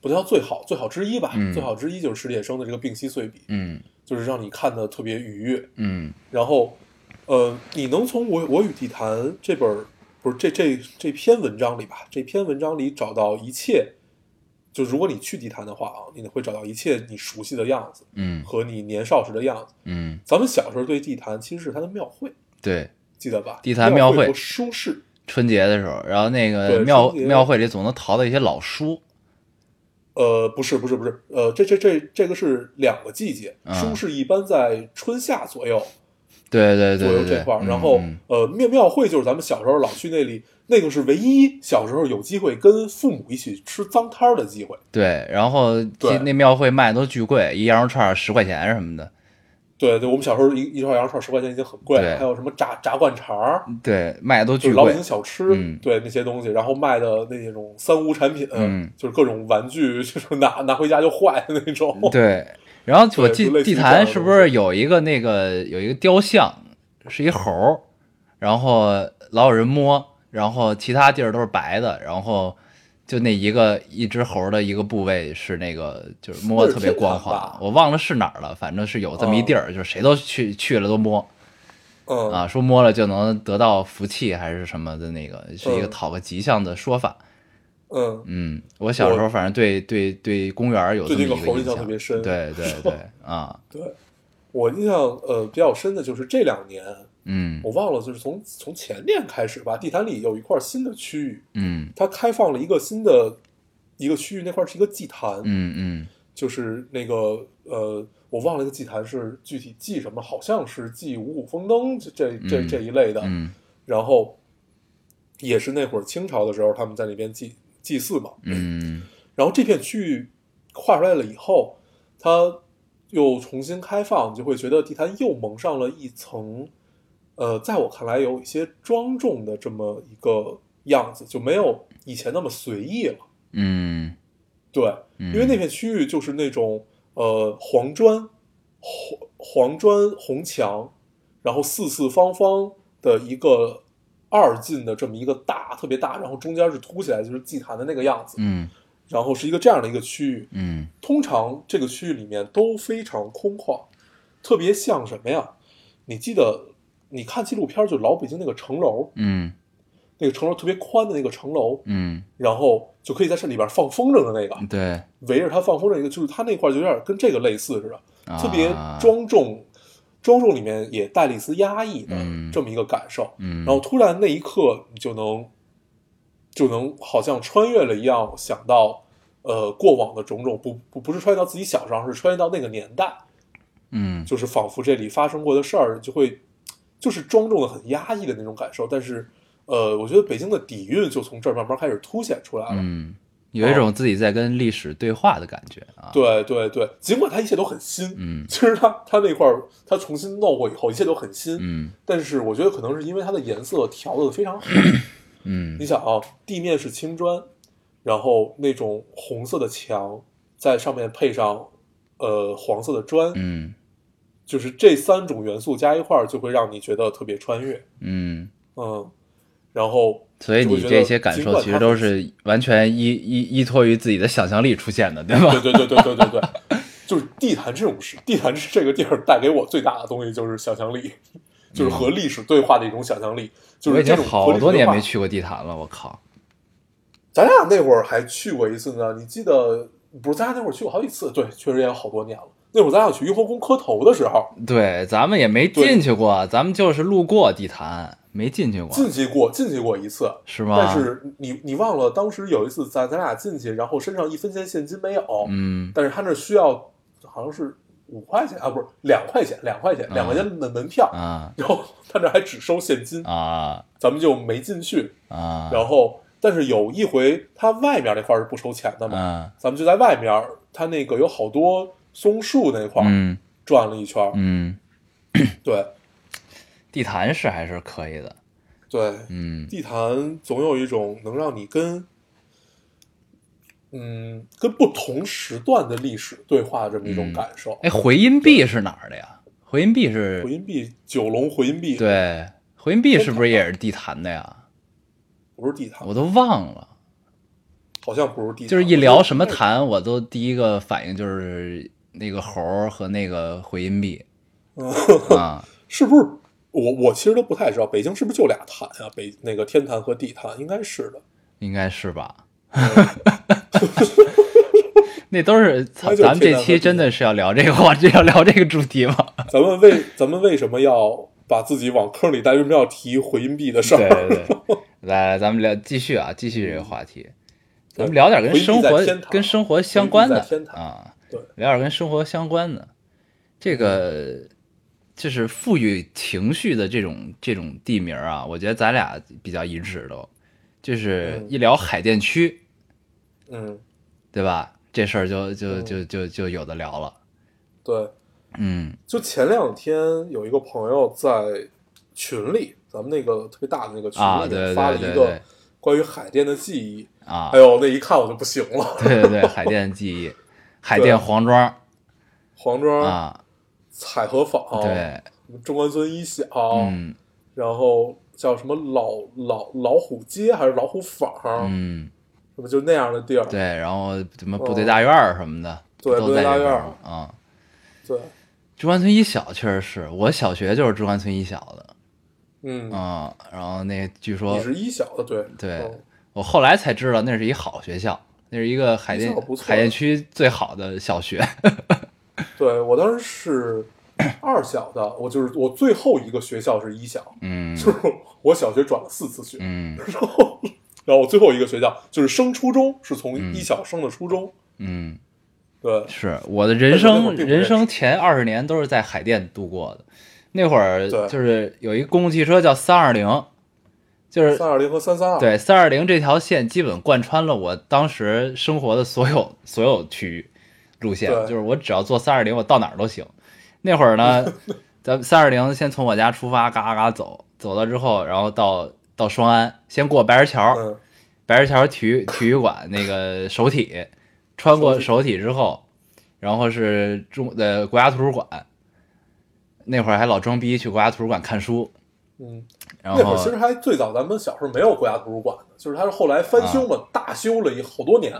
不叫最好，最好之一吧。嗯最好之一就是史铁生的这个《病隙碎笔》，嗯就是让你看的特别愉悦。嗯然后，呃，你能从我《我与地坛》这本不是这这这篇文章里吧？这篇文章里找到一切。就如果你去地坛的话啊，你会找到一切你熟悉的样子嗯和你年少时的样子。嗯，咱们小时候对地坛其实是它的庙会，对。记得吧？地坛庙会。书市，春节的时候，然后那个庙庙会里总能淘到一些老书，呃，不是不是不是，呃，这这这这个是两个季节，嗯。书市一般在春夏左右对对对左右这块儿，，嗯然后嗯。呃庙庙会就是咱们小时候老去那里，那个是唯一小时候有机会跟父母一起吃脏摊儿的机会。对，然后那庙会卖的都巨贵，一羊肉串十块钱什么的，对对，我们小时候一一串羊肉串十块钱已经很贵了，还有什么炸炸灌肠儿，对，卖的都巨贵就是老北京，小吃，嗯对那些东西，然后卖的那种三无产品，嗯就是各种玩具，就是拿拿回家就坏的那种。对。然后我记对就类似于地坛是不是有一个那个有一个雕像，是一猴，然后老有人摸，然后其他地儿都是白的，然后就那一个一只猴的一个部位是那个就是摸特别光滑，我忘了是哪儿了，反正是有这么一地儿，就是谁都去去了都摸。嗯啊，说摸了就能得到福气还是什么的那个，是一个嗯讨个吉祥的说法。嗯，嗯，我小时候反正对对对公园有这么一个印象，象特别深。对对对 啊，对，我印象呃比较深的就是这两年，嗯。我忘了，就是从从前年开始吧，地坛里有一块新的区域，嗯。它开放了一个新的一个区域，那块是一个祭坛，嗯嗯。就是那个呃，我忘了一个祭坛是具体祭什么，好像是祭五谷丰登这这这一类的，嗯。然后也是那会儿清朝的时候，他们在那边祭祭祀嘛，嗯。然后这片区域划出来了以后，它又重新开放，你就会觉得地坛又蒙上了一层，呃，在我看来有一些庄重的这么一个样子，就没有以前那么随意了。嗯对，嗯，因为那片区域就是那种呃黄砖、黄黄砖红墙，然后四四方方的一个二进的这么一个大特别大，然后中间是凸起来就是祭坛的那个样子，嗯然后是一个这样的一个区域。嗯通常这个区域里面都非常空旷，特别像什么呀？你记得你看纪录片，就老北京那个城楼，嗯。那个城楼特别宽的那个城楼，嗯，然后就可以在这里边放风筝的那个，对，围着它放风筝一个，就是它那块就有点跟这个类似似的，啊。特别庄重，庄重里面也带了一丝压抑的嗯。这么一个感受。嗯，然后突然那一刻，你就能就能好像穿越了一样，想到呃过往的种种，不不不是穿越到自己小时候，是穿越到那个年代，嗯。就是仿佛这里发生过的事儿，就会就是庄重的很压抑的那种感受。但是呃，我觉得北京的底蕴就从这儿慢慢开始凸显出来了。嗯，有一种自己在跟历史对话的感觉啊。，对对对，尽管它一切都很新，嗯其实它它那块儿它重新弄过以后，一切都很新，嗯但是我觉得可能是因为它的颜色调的非常好。嗯你想啊，地面是青砖，然后那种红色的墙，在上面配上呃黄色的砖，嗯就是这三种元素加一块儿，就会让你觉得特别穿越。嗯，嗯，然后所以你这些感受其实都是完全依依依托于自己的想象力出现的，对吧？对对对对对对对，就是地坛这种事，地坛是这个地儿带给我最大的东西就是想象力，就是和历史对话的一种想象力。就我已经是这好多年没去过地坛了，我靠！咱俩那会儿还去过一次呢，你记得？不是，咱俩那会儿去过好几次，对，确实也有好多年了。那会儿咱俩去雍和宫磕头的时候，对，咱们也没进去过，咱们就是路过地坛，没进去过，进去过，进去过一次。是吗？但是你你忘了，当时有一次咱咱俩进去，然后身上一分钱现金没有，嗯但是他那需要好像是五块钱啊，不是两块钱，两块钱，两块钱的门票，啊然后他这还只收现金，啊咱们就没进去。啊，然后，但是有一回，他外面那块儿是不收钱的嘛，嗯咱们就在外面，他那个有好多松树那块儿嗯转了一圈儿，嗯，对地坛是还是可以的，对，嗯地坛总有一种能让你跟，嗯，跟不同时段的历史对话的这么一种感受。哎，回音壁是哪儿的呀？回音壁是回音壁，九龙回音壁，，对，回音壁是不是也是地坛的呀？不是地坛，我都忘了，好像不是地，就是一聊什么坛，我都第一个反应就是那个猴儿和那个回音壁啊。是不是？我我其实都不太知道，北京是不是就俩坛啊？北那个天坛和地坛，应该是的。应该是吧？那都是操，那就是咱们这期真的是要聊这个话题，要聊这个主题吗？咱们为咱们为什么要把自己往坑里带？为什么要提回音壁的事对儿？对对，来来，咱们聊继续啊，继续这个话题，咱们聊点跟生活跟生活相关的啊，对，聊点跟生活相关的，这个就是赋予情绪的这种这种地名啊，我觉得咱俩比较一致都，就是嗯。一聊海淀区，嗯，对吧？这事儿就就嗯。就就就有的聊了，对。嗯。就前两天有一个朋友在群里，咱们那个特别大的那个群啊，里发了一个关于海淀的记忆。啊。哎，呦，那一看我就不行了。对对对，海淀记忆，海淀黄庄黄庄、啊，彩荷坊，对，中关村一小，嗯然后叫什么老老老虎街还是老虎坊，嗯。什么就那样的地儿。对，然后什么部队大院什么的，哦对部队大院啊。对中关村一小确实是我小学就是中关村一小的，嗯，啊，然后那据说你是一小的，对对嗯我后来才知道那是一好学校，那是一个海淀海淀区最好的小学。对我当时是二小的，我就是我最后一个学校是一小，嗯就是我小学转了四次学，嗯然后然后我最后一个学校就是升初中，是从嗯一小升的初中，嗯，对，是我的人生人生前二十年都是在海淀度过的。那会儿就是有一公共汽车叫三二零，就是三二零和三三二，对三二零这条线基本贯穿了我当时生活的所有所有区域路线，对。就是我只要坐三二零，我到哪儿都行。那会儿呢，咱三二零先从我家出发，嘎嘎走，走了之后，然后到到双安，先过白石桥，嗯，白石桥体育体育馆那个首体，穿过首体之后，然后是中呃国家图书馆，那会儿还老装逼去国家图书馆看书，嗯，然后那会儿其实还最早咱们小时候没有国家图书馆的，就是它是后来翻修嘛，大修了一好多年，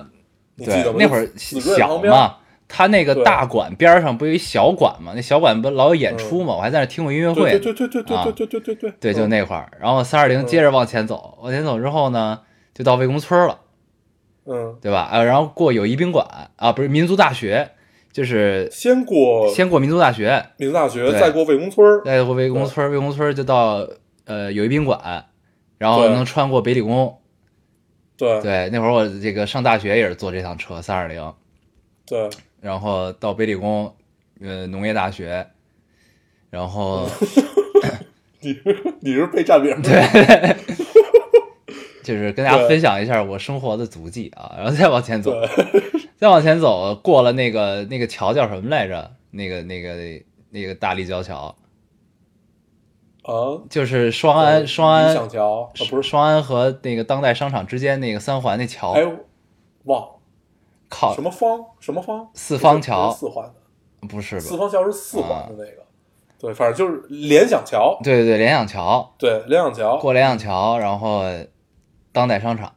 你记对得吗？那会儿小，嘛，它那个大馆边上不有一小馆嘛？那小馆不老有演出嘛？我还在那听过音乐会对，对对对对啊对对对对对对，就嗯那块儿。然后三二零接着往前走，往前走之后呢，就到魏公村了。嗯，对吧？呃，然后过友谊宾馆啊，不是民族大学，就是先过先过民族大学，民族大学，再过魏公村，再过魏公村，魏公村就到呃友谊宾馆，然后能穿过北理工。对。对，那会儿我这个上大学也是坐这趟车三二零，对，然后到北理工，呃，农业大学，然后 你你是被占领，对，就是跟大家分享一下我生活的足迹啊，然后再往前走，再往前走，过了那个那个桥叫什么来着？那个那个那个大立交桥，啊，就是双安双安不是，双安和那个当代商场之间那个三环那桥，哎，忘了。靠。什么方？什么方，四方桥。四环的，不是吧？四方桥是四环的那个，对，反正就是联想桥，对对对，联想桥。对，联想桥，过联想桥，然后当代商场。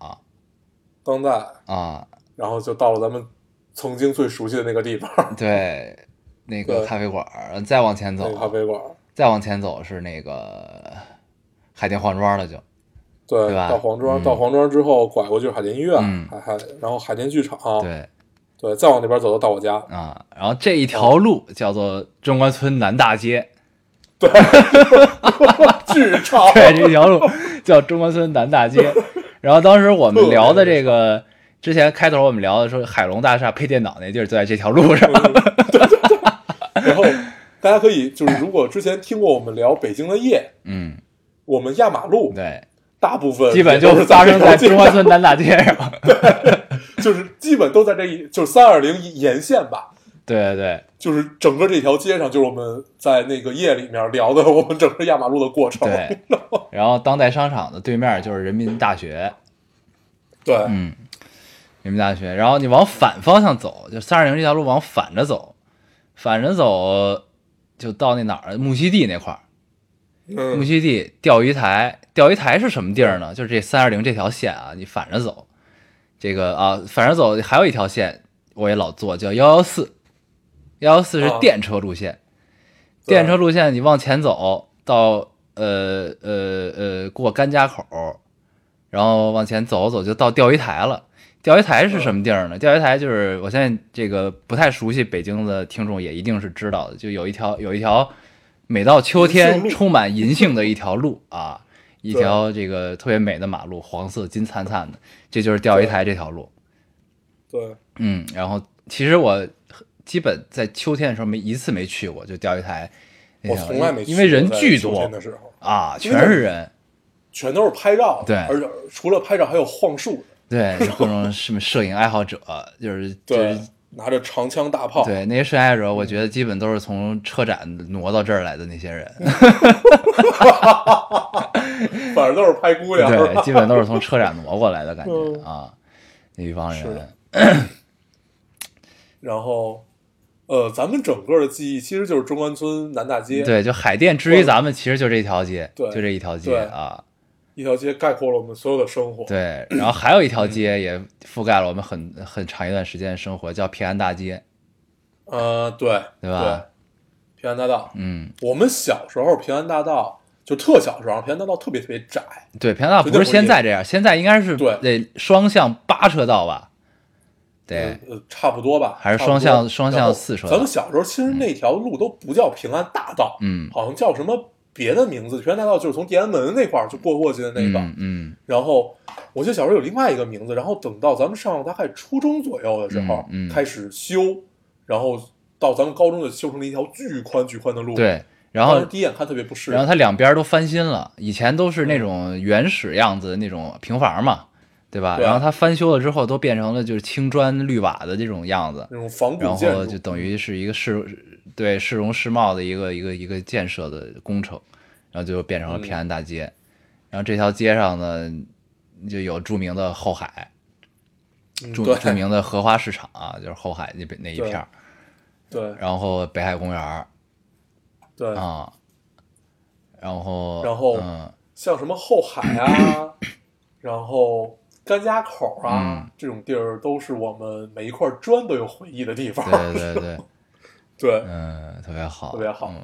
当代，啊，然后就到了咱们曾经最熟悉的那个地方，对，那个咖啡馆，再往前走。那个，咖啡馆，再往前走是那个海淀黄庄了就，对，对吧？到黄庄，嗯。到黄庄之后拐过去是海淀医院，嗯。还还然后海淀剧场，对。对，再往那边走就到我家，啊，然后这一条路叫做中关村南大街，对 剧场，对，这条路叫中关村南大街。然后当时我们聊的这个，之前开头我们聊的说海龙大厦配电脑那地儿就在这条路上，然后大家可以就是如果之前听过我们聊北京的夜，嗯，我们压马路对，大部分基本就是发生在中关村南大街上。对就是基本都在这一就是三二零沿线吧。对对对就是整个这条街上，就是我们在那个夜里面聊的我们整个压马路的过程。对，然后当代商场的对面就是人民大学，对嗯，人民大学。然后你往反方向走，就三二零这条路往反着走，反着走就到那哪儿木樨地那块儿。木嗯，樨地钓鱼台，钓鱼台是什么地儿呢？就是这三二零这条线啊，你反着走，这个啊反着走还有一条线我也老坐，叫幺幺四，幺幺四是啊电车路线，对电车路线你往前走到呃呃呃过甘家口，然后往前走走就到钓鱼台了。钓鱼台是什么地儿呢？钓鱼台就是我现在这个不太熟悉北京的听众也一定是知道的，就有一条有一条每到秋天充满银杏的一条路啊，一条这个特别美的马路，黄色金灿灿的，这就是钓鱼台这条路。对，嗯，然后其实我基本在秋天的时候没一次没去过，就钓鱼台我从来没去因为人巨多天的时候，啊，全是人，全都是拍照，对。而且除了拍照还有晃树的，对，各种什么摄影爱好者，就是 就对是，拿着长枪大炮，对那些摄影爱好者，我觉得基本都是从车展挪到这儿来的那些人，反正都是拍姑娘，对，基本都是从车展挪过来的感觉嗯。啊，那一帮人，然后，呃，咱们整个的记忆其实就是中关村南大街，，对，就海淀至于咱们其实就这一条街，对就这一条街啊，一条街概括了我们所有的生活，对，然后还有一条街也覆盖了我们很很长一段时间的生活，叫平安大街，呃，对，对吧？平安大道，嗯，我们小时候平安大道就特小时候，平安大道特别特别窄，对，平安大道不是现在这样，现在应该是对得双向八车道吧？对，呃，呃差不多吧，还是双向双向四车道咱们小时候其实那条路都不叫平安大道，嗯好像叫什么别的名字。平安大道就是从天安门那块儿就过过去的那个。嗯嗯然后我记得小时候有另外一个名字，然后等到咱们上大概初中左右的时候，嗯嗯开始修，然后到咱们高中就修成了一条巨宽巨宽的路。，对，然后第一眼看特别不适应。然后它两边都翻新了，以前都是那种原始样子的那种平房嘛，对吧？对然后它翻修了之后，都变成了就是青砖绿瓦的这种样子，那种仿然后就等于是一个市对市容市貌的一个一个一个建设的工程，然后就变成了平安大街。然后这条街上呢，就有著名的后海，著嗯著名的荷花市场啊，就是后海那边那一片儿，对。然后北海公园儿。对，啊，然后然后嗯。像什么后海啊，然后甘家口啊、嗯。这种地儿，都是我们每一块砖都有回忆的地方。对对对，对。嗯，特别好，特别好。嗯。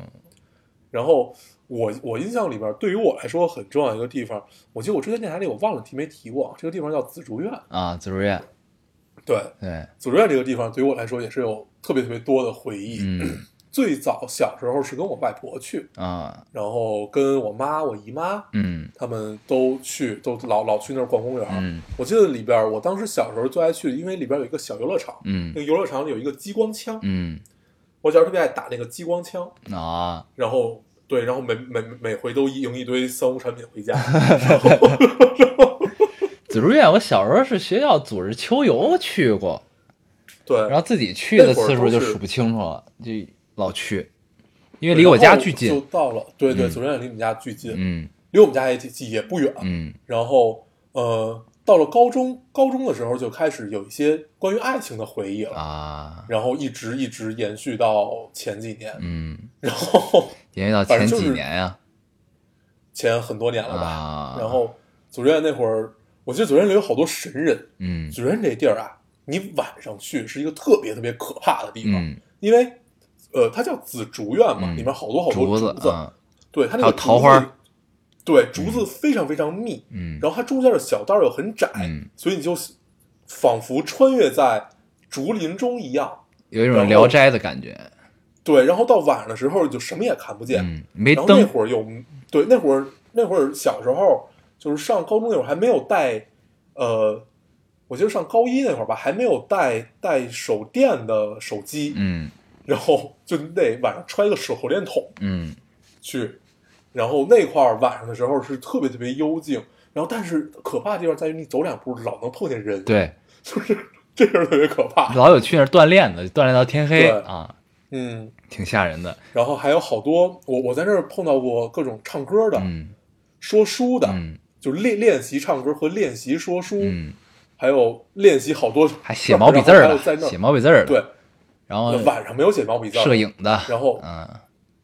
然后我我印象里边，对于我来说很重要一个地方，我记得我之前电台里我忘了提没提过，这个地方叫紫竹院。啊，紫竹院，对，对，紫竹院这个地方对于我来说也是有特别特别多的回忆。嗯 最早小时候是跟我外婆去，啊，然后跟我妈、我姨妈嗯。他们都去，都老老去那儿逛公园。嗯。我记得里边，我当时小时候最爱去，因为里边有一个小游乐场，嗯。那个游乐场里有一个激光枪，嗯。我小时候特别爱打那个激光枪，啊，然后对，然后每每每回都赢一堆三无产品回家，紫竹院，我小时候是学校组织秋游去过，对，然后自己去的次数就数不清楚了，就老去，因为离我家巨就。到了，对对，嗯。紫竹院离我们家巨近，嗯。离我们家也也不远，嗯。然后呃，到了高中，高中的时候就开始有一些关于爱情的回忆了，啊。然后一直一直延续到前几年，嗯，然后延续到前几年呀前很多年了吧，啊，然后紫竹院那会儿，我记得紫竹院里有好多神人，嗯。紫竹院这地儿啊，你晚上去是一个特别特别可怕的地方，嗯。因为呃，它叫紫竹院嘛，嗯里面好多好多竹子，子啊对，它那还有个桃花，对，竹子非常非常密，嗯然后它中间的小道又很窄，嗯所以你就仿佛穿越在竹林中一样。有一种后聊斋的感觉，对，然后到晚上的时候就什么也看不见，嗯，没然后那灯，会儿有对那会儿那会儿小时候就是上高中那会儿还没有带，呃，我记得上高一那会儿吧，还没有带带手电的手机，嗯然后就得晚上揣一个手手电筒嗯去，然后那块儿晚上的时候是特别特别幽静，然后但是可怕的地方在于你走两步老能碰见人，，对，就是这事儿特别可怕，老有去那儿锻炼的，锻炼到天黑对啊，嗯，挺吓人的，然后还有好多我我在那儿碰到过各种唱歌的、嗯说书的，嗯就练练习唱歌和练习说书，嗯，还有练习好多还写毛笔字儿在那的，写毛笔字儿的，对，然后晚上没有写毛笔字，摄影的，然后嗯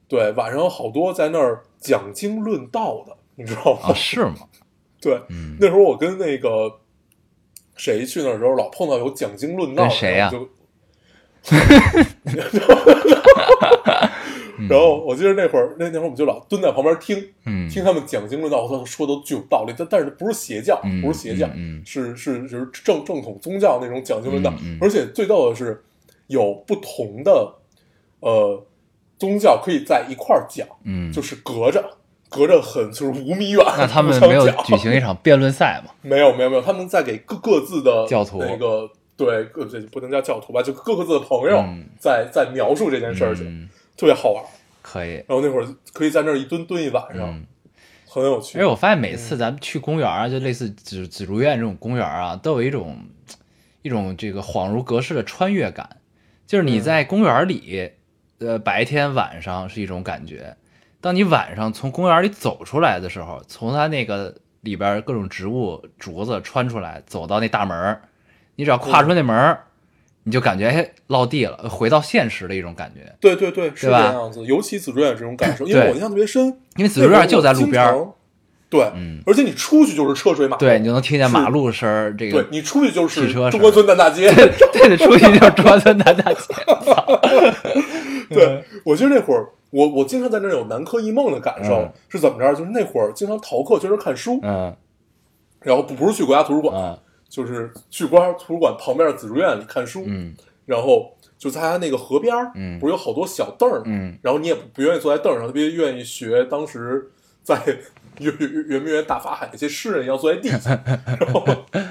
对晚上有好多在那儿讲经论道的，你知道吗？啊是吗？对，嗯那时候我跟那个谁去那儿的时候，老碰到有讲经论道的，谁呀然后就 然后我记得那会儿，那那会儿我们就老蹲在旁边听，嗯听他们讲经论道，我操，说的都具有道理，但但是不是邪教，嗯不是邪教，是是是正正统宗教那种讲经论道，而且最逗的是有不同的呃宗教可以在一块儿讲，嗯，就是隔着隔着很就是五米远，那他们没有讲举行一场辩论赛吗？没有没有没有，他们在给各各自的教徒那个对各这不能叫教徒吧，就各个自的朋友嗯在在描述这件事儿去，嗯，特别好玩。可以。然后那会儿可以在那儿一蹲蹲一晚上，嗯，很有趣。而且我发现每次咱们去公园啊，就类似紫紫竹院这种公园啊，都有一种一种这个恍如隔世的穿越感。就是你在公园里，呃，白天晚上是一种感觉，当你晚上从公园里走出来的时候，从它那个里边各种植物竹子穿出来，走到那大门，你只要跨出那门儿，你就感觉哎落地了，回到现实的一种感觉。对对对，是吧样子。尤其紫竹院这种感受，因为我印象特别深，因为紫竹院就在路边。对，嗯。而且你出去就是车水马龙，对你就能听见马路声儿，这个对你出去就是中关村南大街。对你，出去就是中关村南大街。对，我记得那会儿我我经常在那儿有南柯一梦的感受，嗯。是怎么着？就是那会儿经常逃课去那儿看书，嗯。然后不不是去国家图书馆，嗯。就是去国家图书馆旁边的紫竹院里看书，嗯。然后就在他那个河边儿，嗯。不是有好多小凳儿吗，嗯。然后你也不不愿意坐在凳上，特别愿意学当时在圆圆圆明园大法海那些诗人一样坐在地下，然后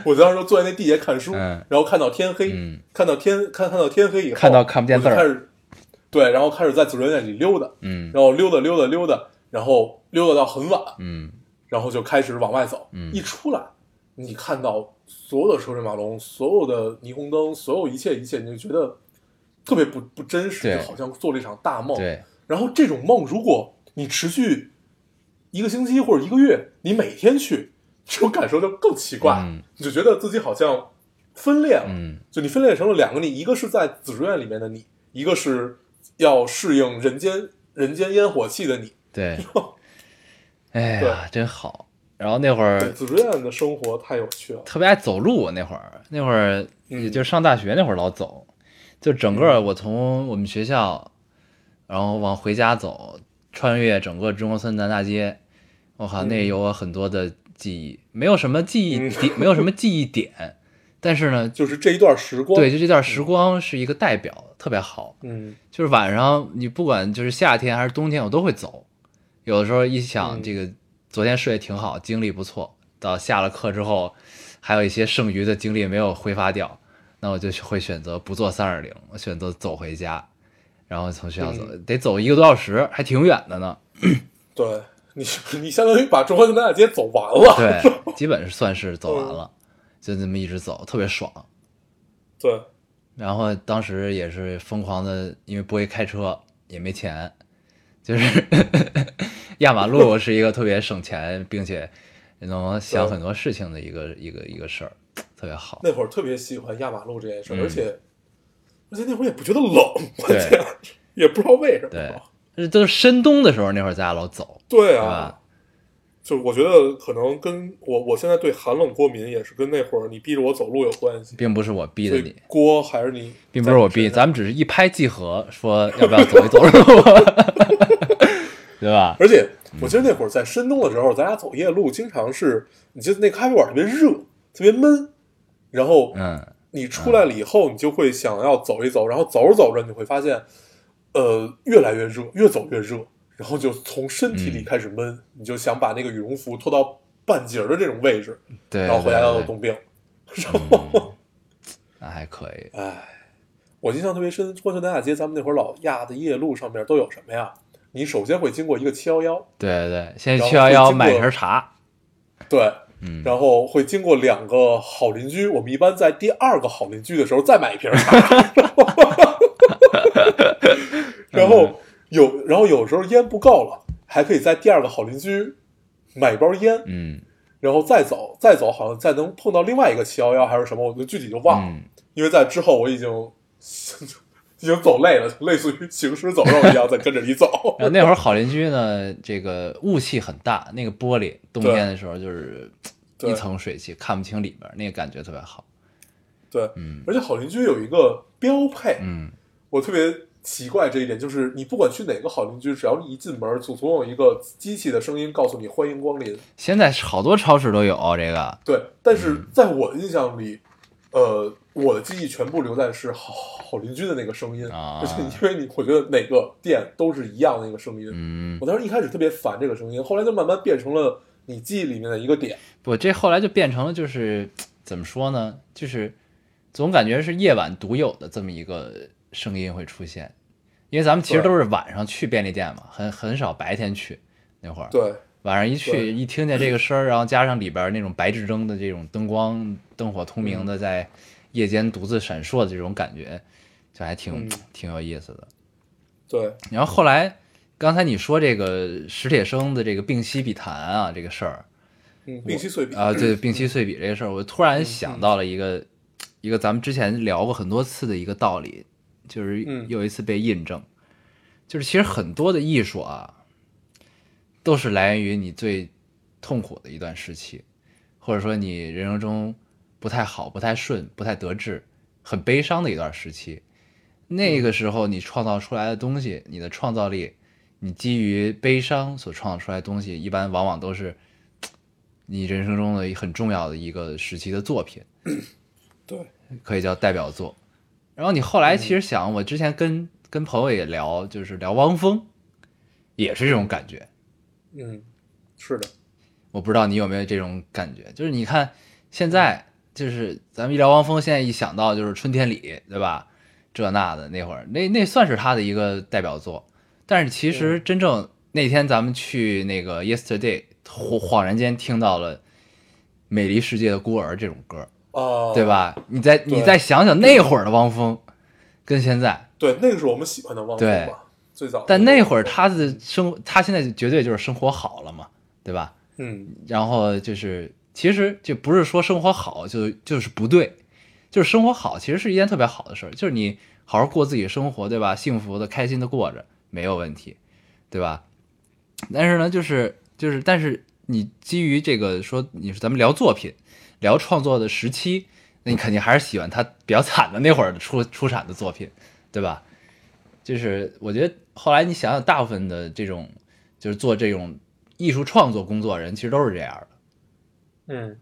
我当时就坐在那地下看书，嗯然后看到天黑，嗯看到天看看到天黑以后，看到看不见字儿开始对，然后开始在紫竹院里溜达，嗯然后溜达溜达溜达，然后溜达到很晚，嗯然后就开始往外走。嗯一出来，你看到所有的车水马龙，所有的霓虹灯，所有一切一切，你就觉得特别不不真实，就好像做了一场大梦。对，然后这种梦，如果你持续一个星期或者一个月，你每天去，这种感受就更奇怪，嗯你就觉得自己好像分裂了。嗯就你分裂成了两个你，一个是在紫竹院里面的你，一个是要适应人间人间烟火气的你。对，哎呀，真好。然后那会，儿紫竹院的生活太有趣了。特别爱走路，那会儿那会儿就上大学那会儿老走，就整个我从我们学校，然后往回家走，穿越整个中关村南大街，我靠，那有我很多的记忆，没有什么记忆点，没有什么记忆点，但是呢，就是这一段时光。对，，就这段时光是一个代表，特别好。嗯就是晚上你不管就是夏天还是冬天，我都会走。有的时候一想，嗯这个昨天睡得挺好，精力不错，到下了课之后，还有一些剩余的精力没有挥发掉，那我就会选择不坐三二零，我选择走回家，然后从学校走，得走一个多小时，还挺远的呢。对你，你相当于把中关村南大街走完了。对，基本是算是走完了，就这么一直走，特别爽。对然后当时也是疯狂的，因为不会开车，也没钱，就是 压马路是一个特别省钱，并且能想很多事情的一个一个一个事儿，特别好。那会儿特别喜欢压马路这件事而且而且那会儿也不觉得冷，我对天，也不知道为什么。对，这都是深冬的时候，那会儿咱俩老走，对啊？就我觉得可能跟我我现在对寒冷过敏也是跟那会儿你逼着我走路有关系。并不是我逼的你，锅还是你，并不是我逼，咱。咱们只是一拍即合，说要不要走一走路，对吧？而且我记得那会儿在深冬的时候，咱俩走夜路，经常是你记得那咖啡馆特别热，特别闷，然后嗯，你出来了以后，你就会想要走一走，然后走着走着，你会发现，呃，越来越热，越走越热，然后就从身体里开始闷，你就想把那个羽绒服脱到半截儿的这种位置，对，然后回家要冻病。然后，那还可以。哎，我印象特别深，关圣南大街，咱们那会儿老压的夜路上面都有什么呀？你首先会经过一个七幺幺，对对对，先然后去幺幺买瓶茶，对，嗯，然后会经过两个好邻居，我们一般在第二个好邻居的时候再买一瓶茶，然后有，然后有时候烟不够了，还可以在第二个好邻居买一包烟，嗯然后再走，再走，好像再能碰到另外一个七幺幺还是什么，我就具体就忘了，嗯，因为在之后我已经已经走累了，就类似于行尸走肉一样在跟着你走。然后那会儿好邻居呢，这个雾气很大，那个玻璃冬天的时候就是一层水汽，看不清里边儿，那个感觉特别好。对，嗯而且好邻居有一个标配，嗯，我特别奇怪这一点，就是你不管去哪个好邻居，只要你一进门，总总有一个机器的声音告诉你欢迎光临。现在好多超市都有这个，对，但是在我的印象里，呃，我的记忆全部留在是好好邻居的那个声音，啊而且因为你，我觉得哪个店都是一样的那个声音。嗯，我当时一开始特别烦这个声音，后来就慢慢变成了你记忆里面的一个点。不，这后来就变成了就是怎么说呢，就是总感觉是夜晚独有的这么一个声音会出现，因为咱们其实都是晚上去便利店嘛，很很少白天去那会儿。对，晚上一去，一听见这个声儿，然后加上里边儿那种白炽灯的这种灯光，灯火通明的，在夜间独自闪烁的这种感觉，就还挺、嗯。挺有意思的。对，然后后来，刚才你说这个史铁生的这个病息笔谈啊，这个事儿嗯，病息碎笔。啊，对病息碎笔这个事儿，我突然想到了一个、一个咱们之前聊过很多次的一个道理，就是嗯又一次被印证，就是其实很多的艺术啊，都是来源于你最痛苦的一段时期，或者说你人生中不太好、不太顺、不太得志、很悲伤的一段时期。那个时候你创造出来的东西，你的创造力你基于悲伤所创造出来的东西，一般往往都是你人生中的很重要的一个时期的作品，对，可以叫代表作。然后你后来其实想，我之前跟跟朋友也聊，就是聊汪峰，也是这种感觉。嗯，是的，我不知道你有没有这种感觉，就是你看现在，就是咱们一聊汪峰，现在一想到就是春天里，对吧？这那的那会儿，那那算是他的一个代表作。但是其实真正那天咱们去那个 Yesterday，恍恍然间听到了《美丽世界的孤儿》这种歌，啊，对？吧？你再你再想想那会儿的汪峰，跟现在，对，那个是我们喜欢的汪峰对吧，最早但那会儿他的生，他现在绝对就是生活好了嘛，对吧？嗯然后就是，其实就不是说生活好就就是不对，就是生活好其实是一件特别好的事儿，就是你好好过自己生活，对吧？幸福的、开心的过着没有问题，对吧？但是呢，就是就是，但是你基于这个说，你说咱们聊作品，聊创作的时期，那你肯定还是喜欢他比较惨的那会儿 出出产的作品，对吧？就是我觉得后来你想想，大部分的这种就是做这种艺术创作工作人，其实都是这样的。嗯，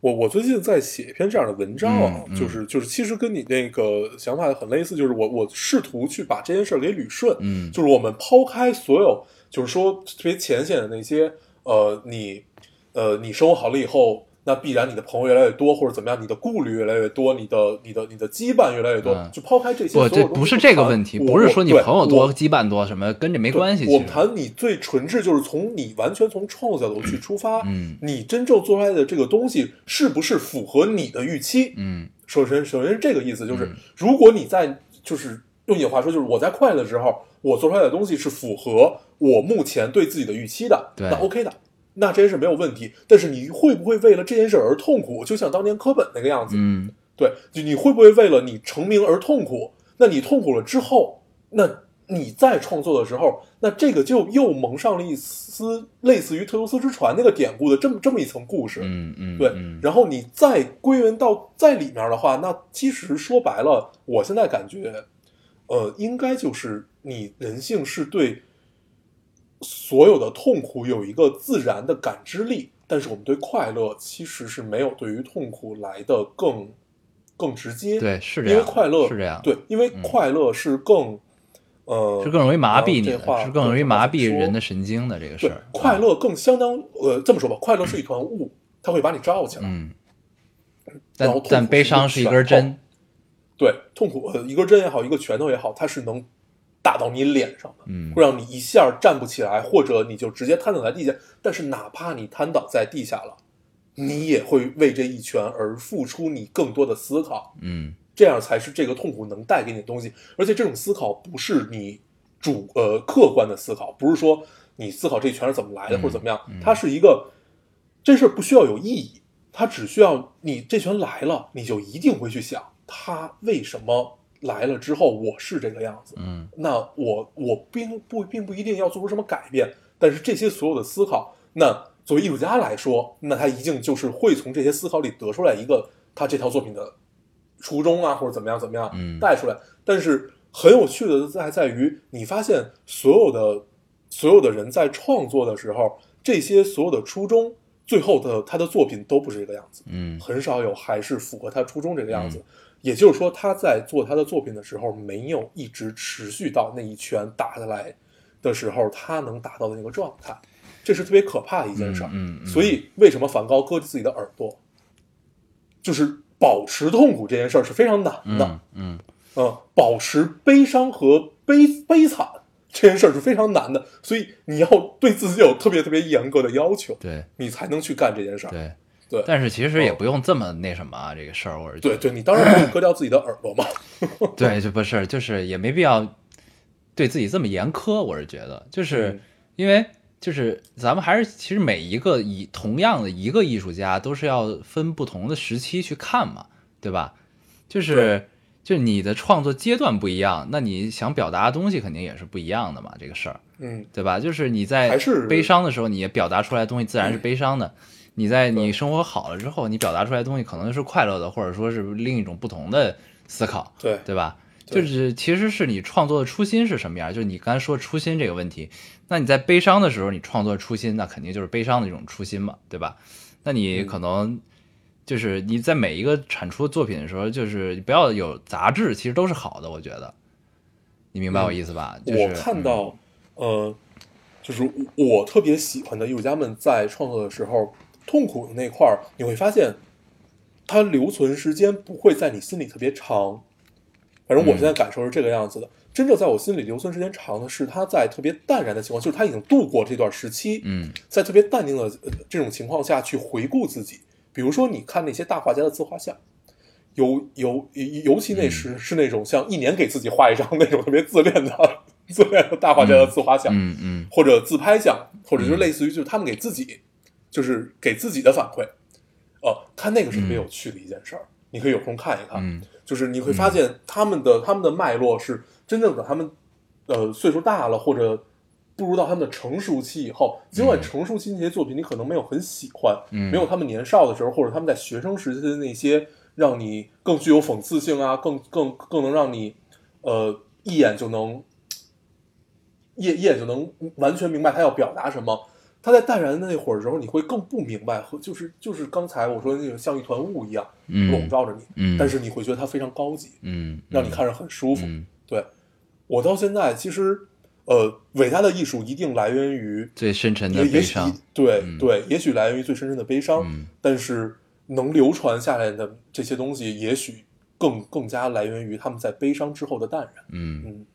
我我最近在写一篇这样的文章啊，嗯嗯就是就是其实跟你那个想法很类似，就是我我试图去把这件事儿给捋顺，嗯就是我们抛开所有，就是说特别浅显的那些，呃，你，呃，你生活好了以后，那必然你的朋友越来越多，或者怎么样，你的顾虑越来越多，你的你的你的羁绊越来越多，嗯就抛开这些不，所有东西这不是这个问题，不是说你朋友多、羁绊多什么，跟这没关系。我们谈你最纯质，就是从你完全从创作角度去出发，嗯你真正做出来的这个东西是不是符合你的预期？嗯首先，首先是这个意思，就是、嗯如果你在就是用你的话说，就是我在快乐的时候，我做出来的东西是符合我目前对自己的预期的，对那 OK 的，那这件事没有问题。但是你会不会为了这件事而痛苦？就像当年科本那个样子，嗯对，就你会不会为了你成名而痛苦？那你痛苦了之后，那你再创作的时候，那这个就又蒙上了一丝类似于特修斯之船那个典故的这么这么一层故事。嗯嗯，对，嗯然后你再归源到在里面的话，那其实说白了，我现在感觉，呃，应该就是你人性是对所有的痛苦有一个自然的感知力，但是我们对快乐其实是没有对于痛苦来的更更直接。对是这样因为，快乐是这样，对，因为快乐是更，呃，是更容易麻痹你的，这话是更容易麻痹人的神经的这个事儿。，快乐更相当呃，这么说吧，快乐是一团雾，它会把你罩起来。嗯，但但悲伤是一根针，对，痛苦呃，一根针也好，一个拳头也好，它是能打到你脸上的，嗯会让你一下站不起来，或者你就直接瘫倒在地下。但是哪怕你瘫倒在地下了，你也会为这一拳而付出你更多的思考，嗯这样才是这个痛苦能带给你的东西。而且这种思考不是你主呃客观的思考，不是说你思考这拳是怎么来的、嗯或者怎么样，它是一个这事儿不需要有意义，它只需要你这拳来了，你就一定会去想它为什么来了之后我是这个样子。嗯那我我并不并不一定要做出什么改变，但是这些所有的思考，那作为艺术家来说，那他一定就是会从这些思考里得出来一个他这套作品的初衷啊，或者怎么样怎么样嗯带出来。但是很有趣的在在于，你发现所有的所有的人在创作的时候，这些所有的初衷，最后的他的作品都不是这个样子。嗯很少有还是符合他初衷这个样子。也就是说，他在做他的作品的时候，没有一直持续到那一拳打下来的时候，他能达到的那个状态，这是特别可怕的一件事儿。嗯嗯嗯所以，为什么梵高割自己的耳朵，就是保持痛苦这件事儿是非常难的。嗯嗯嗯，保持悲伤和悲悲惨这件事儿是非常难的，所以你要对自己有特别特别严格的要求，对你才能去干这件事儿。对。对但是其实也哦不用这么那什么啊，这个事儿我是觉得对对，你当然可以割掉自己的耳朵嘛。对，就不是，就是也没必要对自己这么严苛。我是觉得，就是嗯因为就是咱们还是其实每一个以同样的一个艺术家都是要分不同的时期去看嘛，对吧？就是对就你的创作阶段不一样，那你想表达的东西肯定也是不一样的嘛，这个事儿，嗯，对吧？就是你在悲伤的时候，你也表达出来的东西自然是悲伤的。你在你生活好了之后，你表达出来的东西可能是快乐的，或者说是另一种不同的思考。对对吧？就是其实是你创作的初心是什么样，就是你刚才说初心这个问题。那你在悲伤的时候，你创作初心，那肯定就是悲伤的一种初心嘛，对吧？那你嗯可能就是你在每一个产出作品的时候，就是不要有杂质，其实都是好的，我觉得。你明白我意思吧？就是我看到，呃，就是我我特别喜欢的艺术家们在创作的时候，痛苦的那块儿，你会发现，它留存时间不会在你心里特别长。反正我现在感受是这个样子的。真正在我心里留存时间长的是，他在特别淡然的情况，就是他已经度过这段时期，嗯在特别淡定的呃这种情况下去回顾自己。比如说，你看那些大画家的自画像，尤尤尤其那是、是那种像一年给自己画一张那种特别自恋的 自恋的大画家的自画像，嗯嗯或者自拍像，或者就类似于就是他们给自己，就是给自己的反馈。呃，看那个是特别有趣的一件事儿，你可以有空看一看。嗯就是你会发现他们的、他们的脉络是真正的他们呃岁数大了或者步入到他们的成熟期以后，尽管成熟期那些作品你可能没有很喜欢，嗯没有他们年少的时候或者他们在学生时期的那些让你更具有讽刺性啊，更更更能让你呃一眼就能一一眼就能完全明白他要表达什么。他在淡然的那会儿的时候，你会更不明白，和就是就是刚才我说的那种像一团雾一样嗯笼罩着你，嗯但是你会觉得它非常高级，嗯，让你看着很舒服。嗯对我到现在其实，呃，伟大的艺术一定来源于最深沉的悲伤。对、嗯对，也许来源于最深深的悲伤，嗯但是能流传下来的这些东西，也许更更加来源于他们在悲伤之后的淡然。嗯嗯，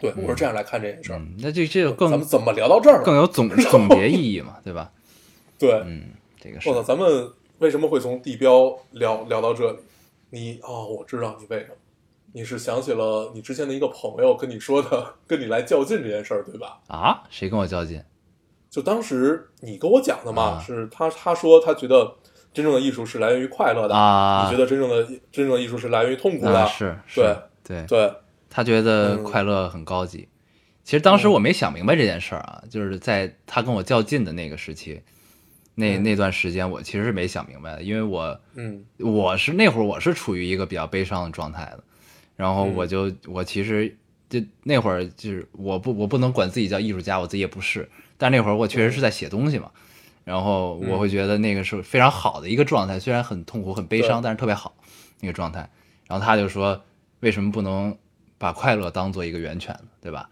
对我是这样来看这件事儿。嗯，那这这个更咱们怎么聊到这儿了？更有总总结意义嘛，对吧？对，嗯，这个是我操，咱们为什么会从地标聊聊到这里？你哦，我知道你为什么，你是想起了你之前的一个朋友跟你说的，跟你来较劲这件事儿，对吧？啊，谁跟我较劲？就当时你跟我讲的嘛，啊是他他说他觉得真正的艺术是来源于快乐的，啊你觉得真正的真正的艺术是来源于痛苦的，啊，是，是对对，对，他觉得嗯。快乐很高级。其实当时我没想明白这件事儿啊，就是在他跟我较劲的那个时期，那嗯。那段时间我其实是没想明白的，因为我嗯。我是那会儿我是处于一个比较悲伤的状态的，然后嗯。我就我其实就那会儿就是我不我不能管自己叫艺术家，我自己也不是，但那会儿我确实是在写东西嘛，然后我会觉得那个是非常好的一个状态，虽然很痛苦很悲伤，但是特别好那个状态。然后他就说，为什么不能把快乐当做一个源泉呢？对吧？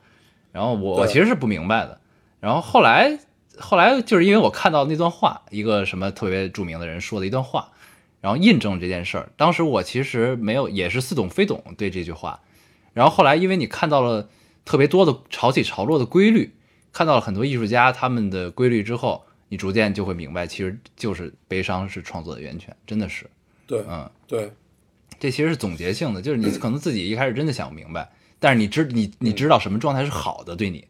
然后我我其实是不明白的，然后后来后来就是因为我看到那段话，一个什么特别著名的人说的一段话，然后印证这件事儿。当时我其实没有，也是似懂非懂对这句话。然后后来因为你看到了特别多的潮起潮落的规律，看到了很多艺术家他们的规律之后，你逐渐就会明白，其实就是悲伤是创作的源泉，真的是，对嗯，对这其实是总结性的，就是你可能自己一开始真的想不明白，但是你知你你知道什么状态是好的对你，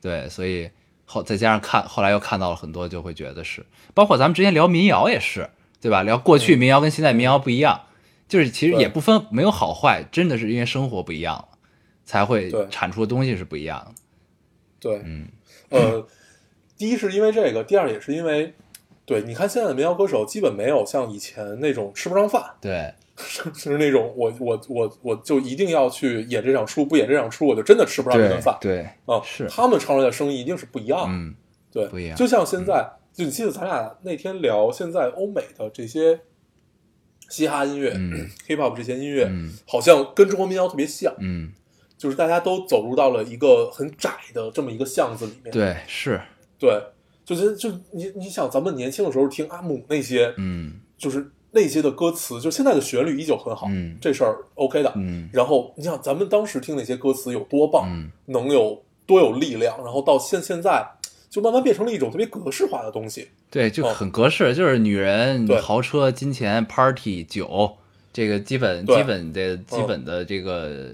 对，所以后再加上看后来又看到了很多，就会觉得是，包括咱们之前聊民谣也是，对吧？聊过去民谣跟现在民谣不一样，就是其实也不分没有好坏，真的是因为生活不一样了，才会产出的东西是不一样的。对，嗯。呃，第一是因为这个，第二也是因为，对，你看现在的民谣歌手基本没有像以前那种吃不上饭，对，就 是那种我我我我就一定要去演这场出，不演这场出我就真的吃不上这顿饭对，啊。是他们唱出来的声音一定是不一样的，嗯，对，不一样嗯就像现在，就你记得咱俩那天聊现在欧美的这些嘻哈音乐、嗯 hip hop 这些音乐，嗯好像跟中国民谣特别像，嗯，就是大家都走入到了一个很窄的这么一个巷子里面。对，是，对，就是就你你想，咱们年轻的时候听阿姆那些，嗯就是那些的歌词，就现在的旋律依旧很好，嗯这事儿 OK 的。嗯然后你想，咱们当时听那些歌词有多棒，嗯能有多有力量，然后到现现在就慢慢变成了一种特别格式化的东西。对，就哦很格式，就是女人、豪车、金钱、party、酒，这个基本基本的基本的这个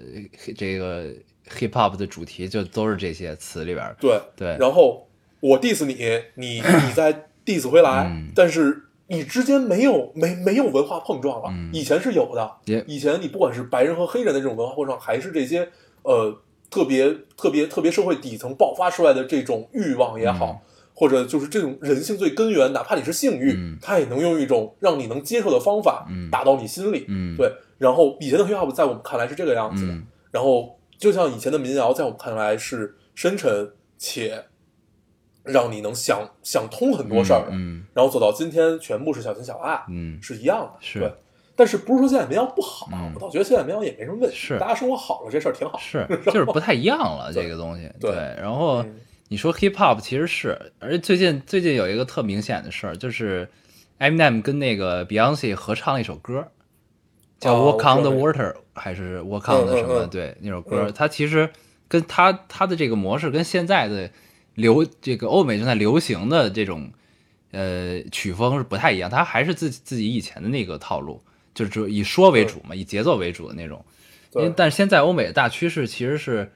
这个 hip hop 的主题就都是这些词里边。对对然后我 diss 你，你你再 diss 回来，嗯但是你之间没有没没有文化碰撞了，嗯以前是有的。以前你不管是白人和黑人的这种文化碰撞，还是这些呃特别特别特别社会底层爆发出来的这种欲望也好，或者就是这种人性最根源，哪怕你是性欲，嗯它也能用一种让你能接受的方法嗯打到你心里。嗯对。然后以前的 hip hop 在我们看来是这个样子的，嗯然后就像以前的民谣，在我们看来是深沉且让你能想想通很多事儿的。嗯然后走到今天，全部是小情小爱，嗯是一样的。是对。但是不是说现在民谣不好？嗯我倒觉得现在民谣也没什么问题，是大家生活好了，这事儿挺好。是，就是不太一样了这个东西。对然后嗯你说 hip hop 其实是，而且最近最近有一个特明显的事儿，就是 Eminem 跟那个 Beyonce 合唱了一首歌，叫哦 Walk on the Water 还是 Walk on 的什么？嗯嗯嗯对，那首歌嗯它其实跟它它的这个模式跟现在的流这个欧美正在流行的这种呃曲风是不太一样，它还是自己自己以前的那个套路，就是只以说为主嘛，以节奏为主的那种。因为，但是现在欧美的大趋势其实是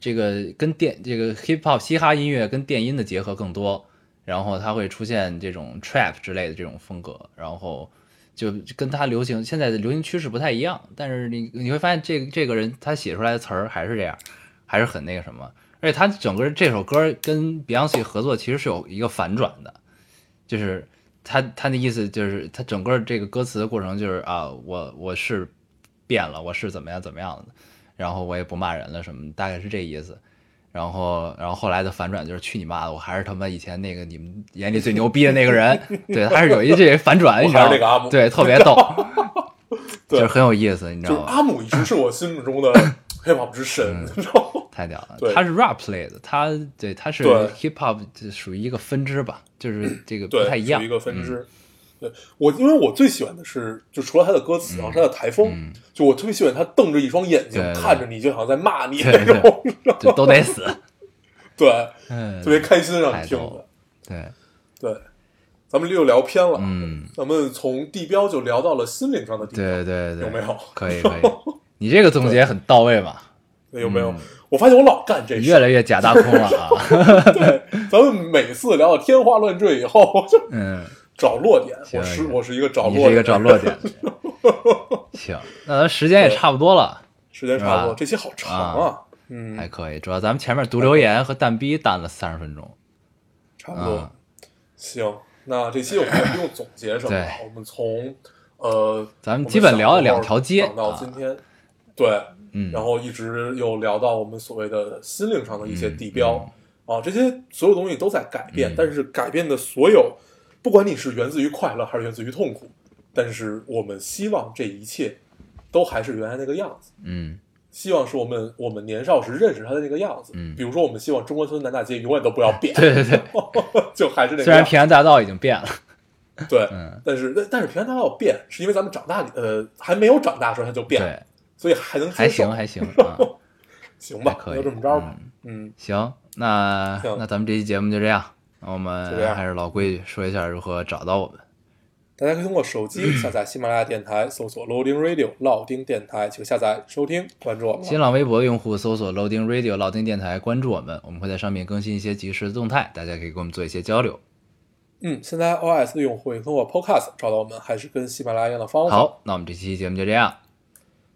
这个跟电这个 hip hop 嘻哈音乐跟电音的结合更多，然后它会出现这种 trap 之类的这种风格，然后就跟它流行现在的流行趋势不太一样。但是你你会发现这个这个人他写出来的词儿还是这样，还是很那个什么，而且他整个这首歌跟 Beyonce 合作其实是有一个反转的，就是他他的意思就是他整个这个歌词的过程就是啊，我我是变了，我是怎么样怎么样的，然后我也不骂人了什么，大概是这意思。然后，然后后来的反转就是去你妈的！我还是他妈以前那个你们眼里最牛逼的那个人，对，还是有一这个反转，我你知道吗？对，特别逗，对就是很有意思，你知道吗？就是阿姆一直是我心目中的 hip hop 之神，你知道吗？太屌了对，他是 rap 类的，他对他是对。hip hop 就属于一个分支吧，就是这个，不太一样，属于一个分嗯。支。对我，因为我最喜欢的是，就除了他的歌词然后，他的台风，嗯。就我特别喜欢他瞪着一双眼睛看着你，就好像在骂你对那种，就都得死，对，嗯。特，别开心让你听的。对，对，咱们又聊偏了，嗯，咱们从地标就聊到了心灵上的地标，对对对，有没有？可以可以，你这个总结很到位嘛，有没有？我发现我老干这越来越假大空了啊，对，咱们每次聊到天花乱坠以后，就嗯，找落点。行我是我是一个找落点，是一个找落点，行，那咱时间也差不多了，时间差不多，这期好长啊。啊，嗯，还可以，主要咱们前面读留言和蛋逼单了三十分钟，差不多。啊。行，那这期我们也不用总结什么了，我们从呃，咱们基本聊了两条街讲到啊。今天，对，嗯，然后一直又聊到我们所谓的心灵上的一些嗯地标、啊，这些所有东西都在改变，嗯。但是改变的所有，不管你是源自于快乐还是源自于痛苦，但是我们希望这一切都还是原来那个样子。嗯。希望是我们我们年少时认识它的那个样子，嗯。比如说我们希望中关村南大街永远都不要变，对对对，就还是那个样子。虽然平安大道已经变了，对，嗯。但是但但是平安大道变，是因为咱们长大呃还没有长大的时候它就变，对，所以还能还行还行啊，行吧，可以就这么着吧。嗯，行，那行那咱们这期节目就这样，那我们还是老规矩，说一下如何找到我们。大家可以通过手机下载喜马拉雅电台，搜索 Loading Radio 老丁电台，请下载收听，关注我们。新浪微博的用户搜索 Loading Radio 老丁电台，关注我们，我们会在上面更新一些即时的动态，大家可以跟我们做一些交流。嗯，现在 iOS 的用户可以通过 Podcast 找到我们，还是跟喜马拉雅一样的方法。，好，那我们这期节目就这样，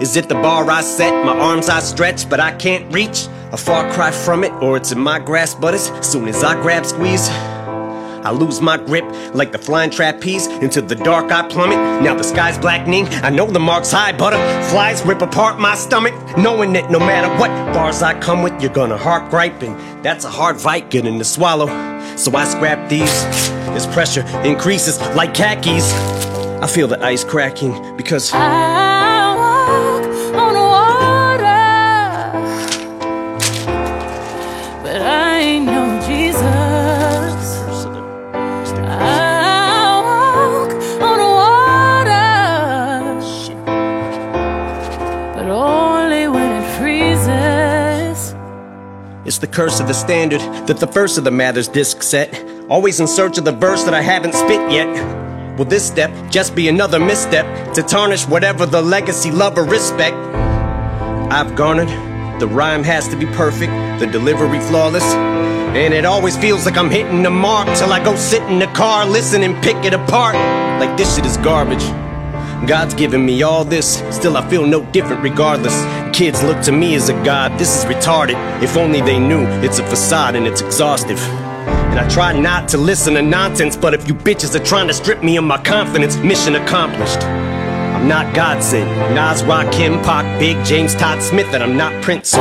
Is it the bar I set, my arms I stretch, but I can't reach? A far cry from it, or it's in my grasp, but as soon as I grab squeeze, I lose my grip like the flying trapeze. Into the dark I plummet. Now the sky's blackening. I know the mark's high. Butterflies rip apart my stomach. Knowing that no matter what bars I come with, you're gonna heart gripe. And that's a hard fight getting to swallow. So I scrap these. As pressure increases like khakis. I feel the ice cracking because I the curse of the standard that the first of the Mathers disc set. Always in search of the verse that I haven't spit yet. Will this step just be another misstep to tarnish whatever the legacy, love, or respect I've garnered? The rhyme has to be perfect, the delivery flawless. And it always feels like I'm hitting the mark till I go sit in the car, listen and pick it apart. Like this shit is garbage. God's given me all this, still I feel no different regardless. Kids look to me as a god, this is retarded. If only they knew it's a facade and it's exhaustive. And I try not to listen to nonsense, but if you bitches are trying to strip me of my confidence, mission accomplished. I'm not Godson, Nas, Rakim, Pac, Big, James, Todd Smith, and I'm not Prince.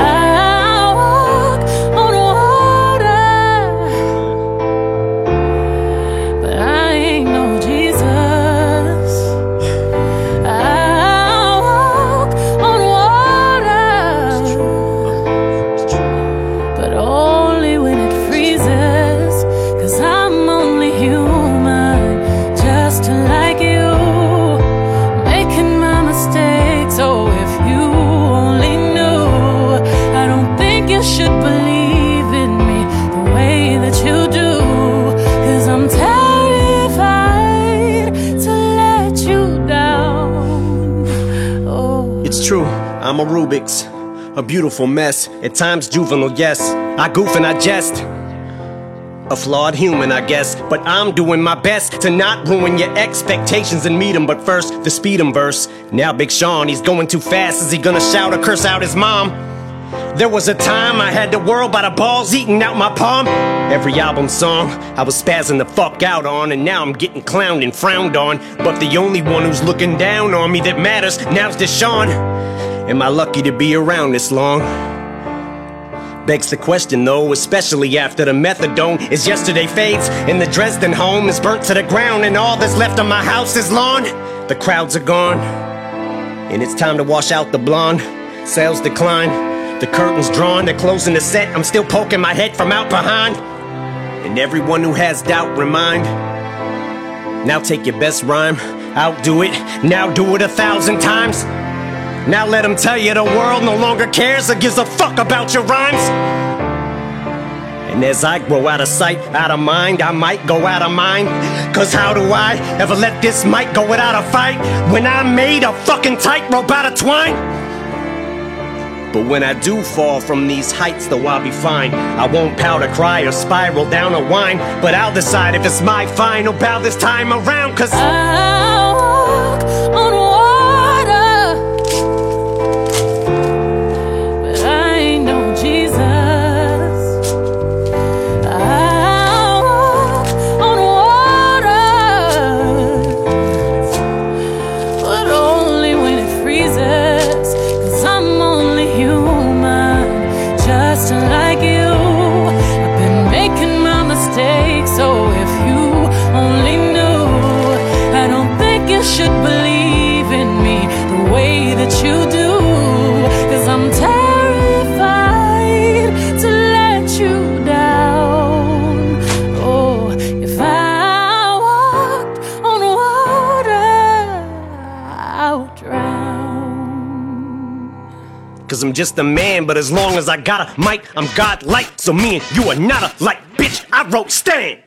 Beautiful mess. At times juvenile, yes. I goof and I jest. A flawed human, I guess, but I'm doing my best to not ruin your expectations and meet 'em. But first, the speed 'em verse. Now, Big Sean, he's going too fast. Is he gonna shout or curse out his mom? There was a time I had the world by the balls eating out my palm. Every album song I was spazzing the fuck out on, and now I'm getting clowned and frowned on. But the only one who's looking down on me that matters now's Deshaun. Am I lucky to be around this long? Begs the question though, especially after the methadone is yesterday fades and the Dresden home is burnt to the ground and all that's left of my house is lawn. The crowds are gone and it's time to wash out the blonde. Sales decline, the curtains drawn, they're closing the set. I'm still poking my head from out behind. And everyone who has doubt, remind. Now take your best rhyme, outdo it, now do it a thousand times. Now let them tell you the world no longer cares or gives a fuck about your rhymes. And as I grow out of sight, out of mind, I might go out of mind. Cause how do I ever let this mic go without a fight when I made a fucking tightrope out of twine? But when I do fall from these heights, though I'll be fine. I won't pout or cry or spiral down a whine, but I'll decide if it's my final bow this time around. Cause I I'm just a man, but as long as I got a mic, I'm godlike. So me and you are not alike, bitch. I wrote Stan.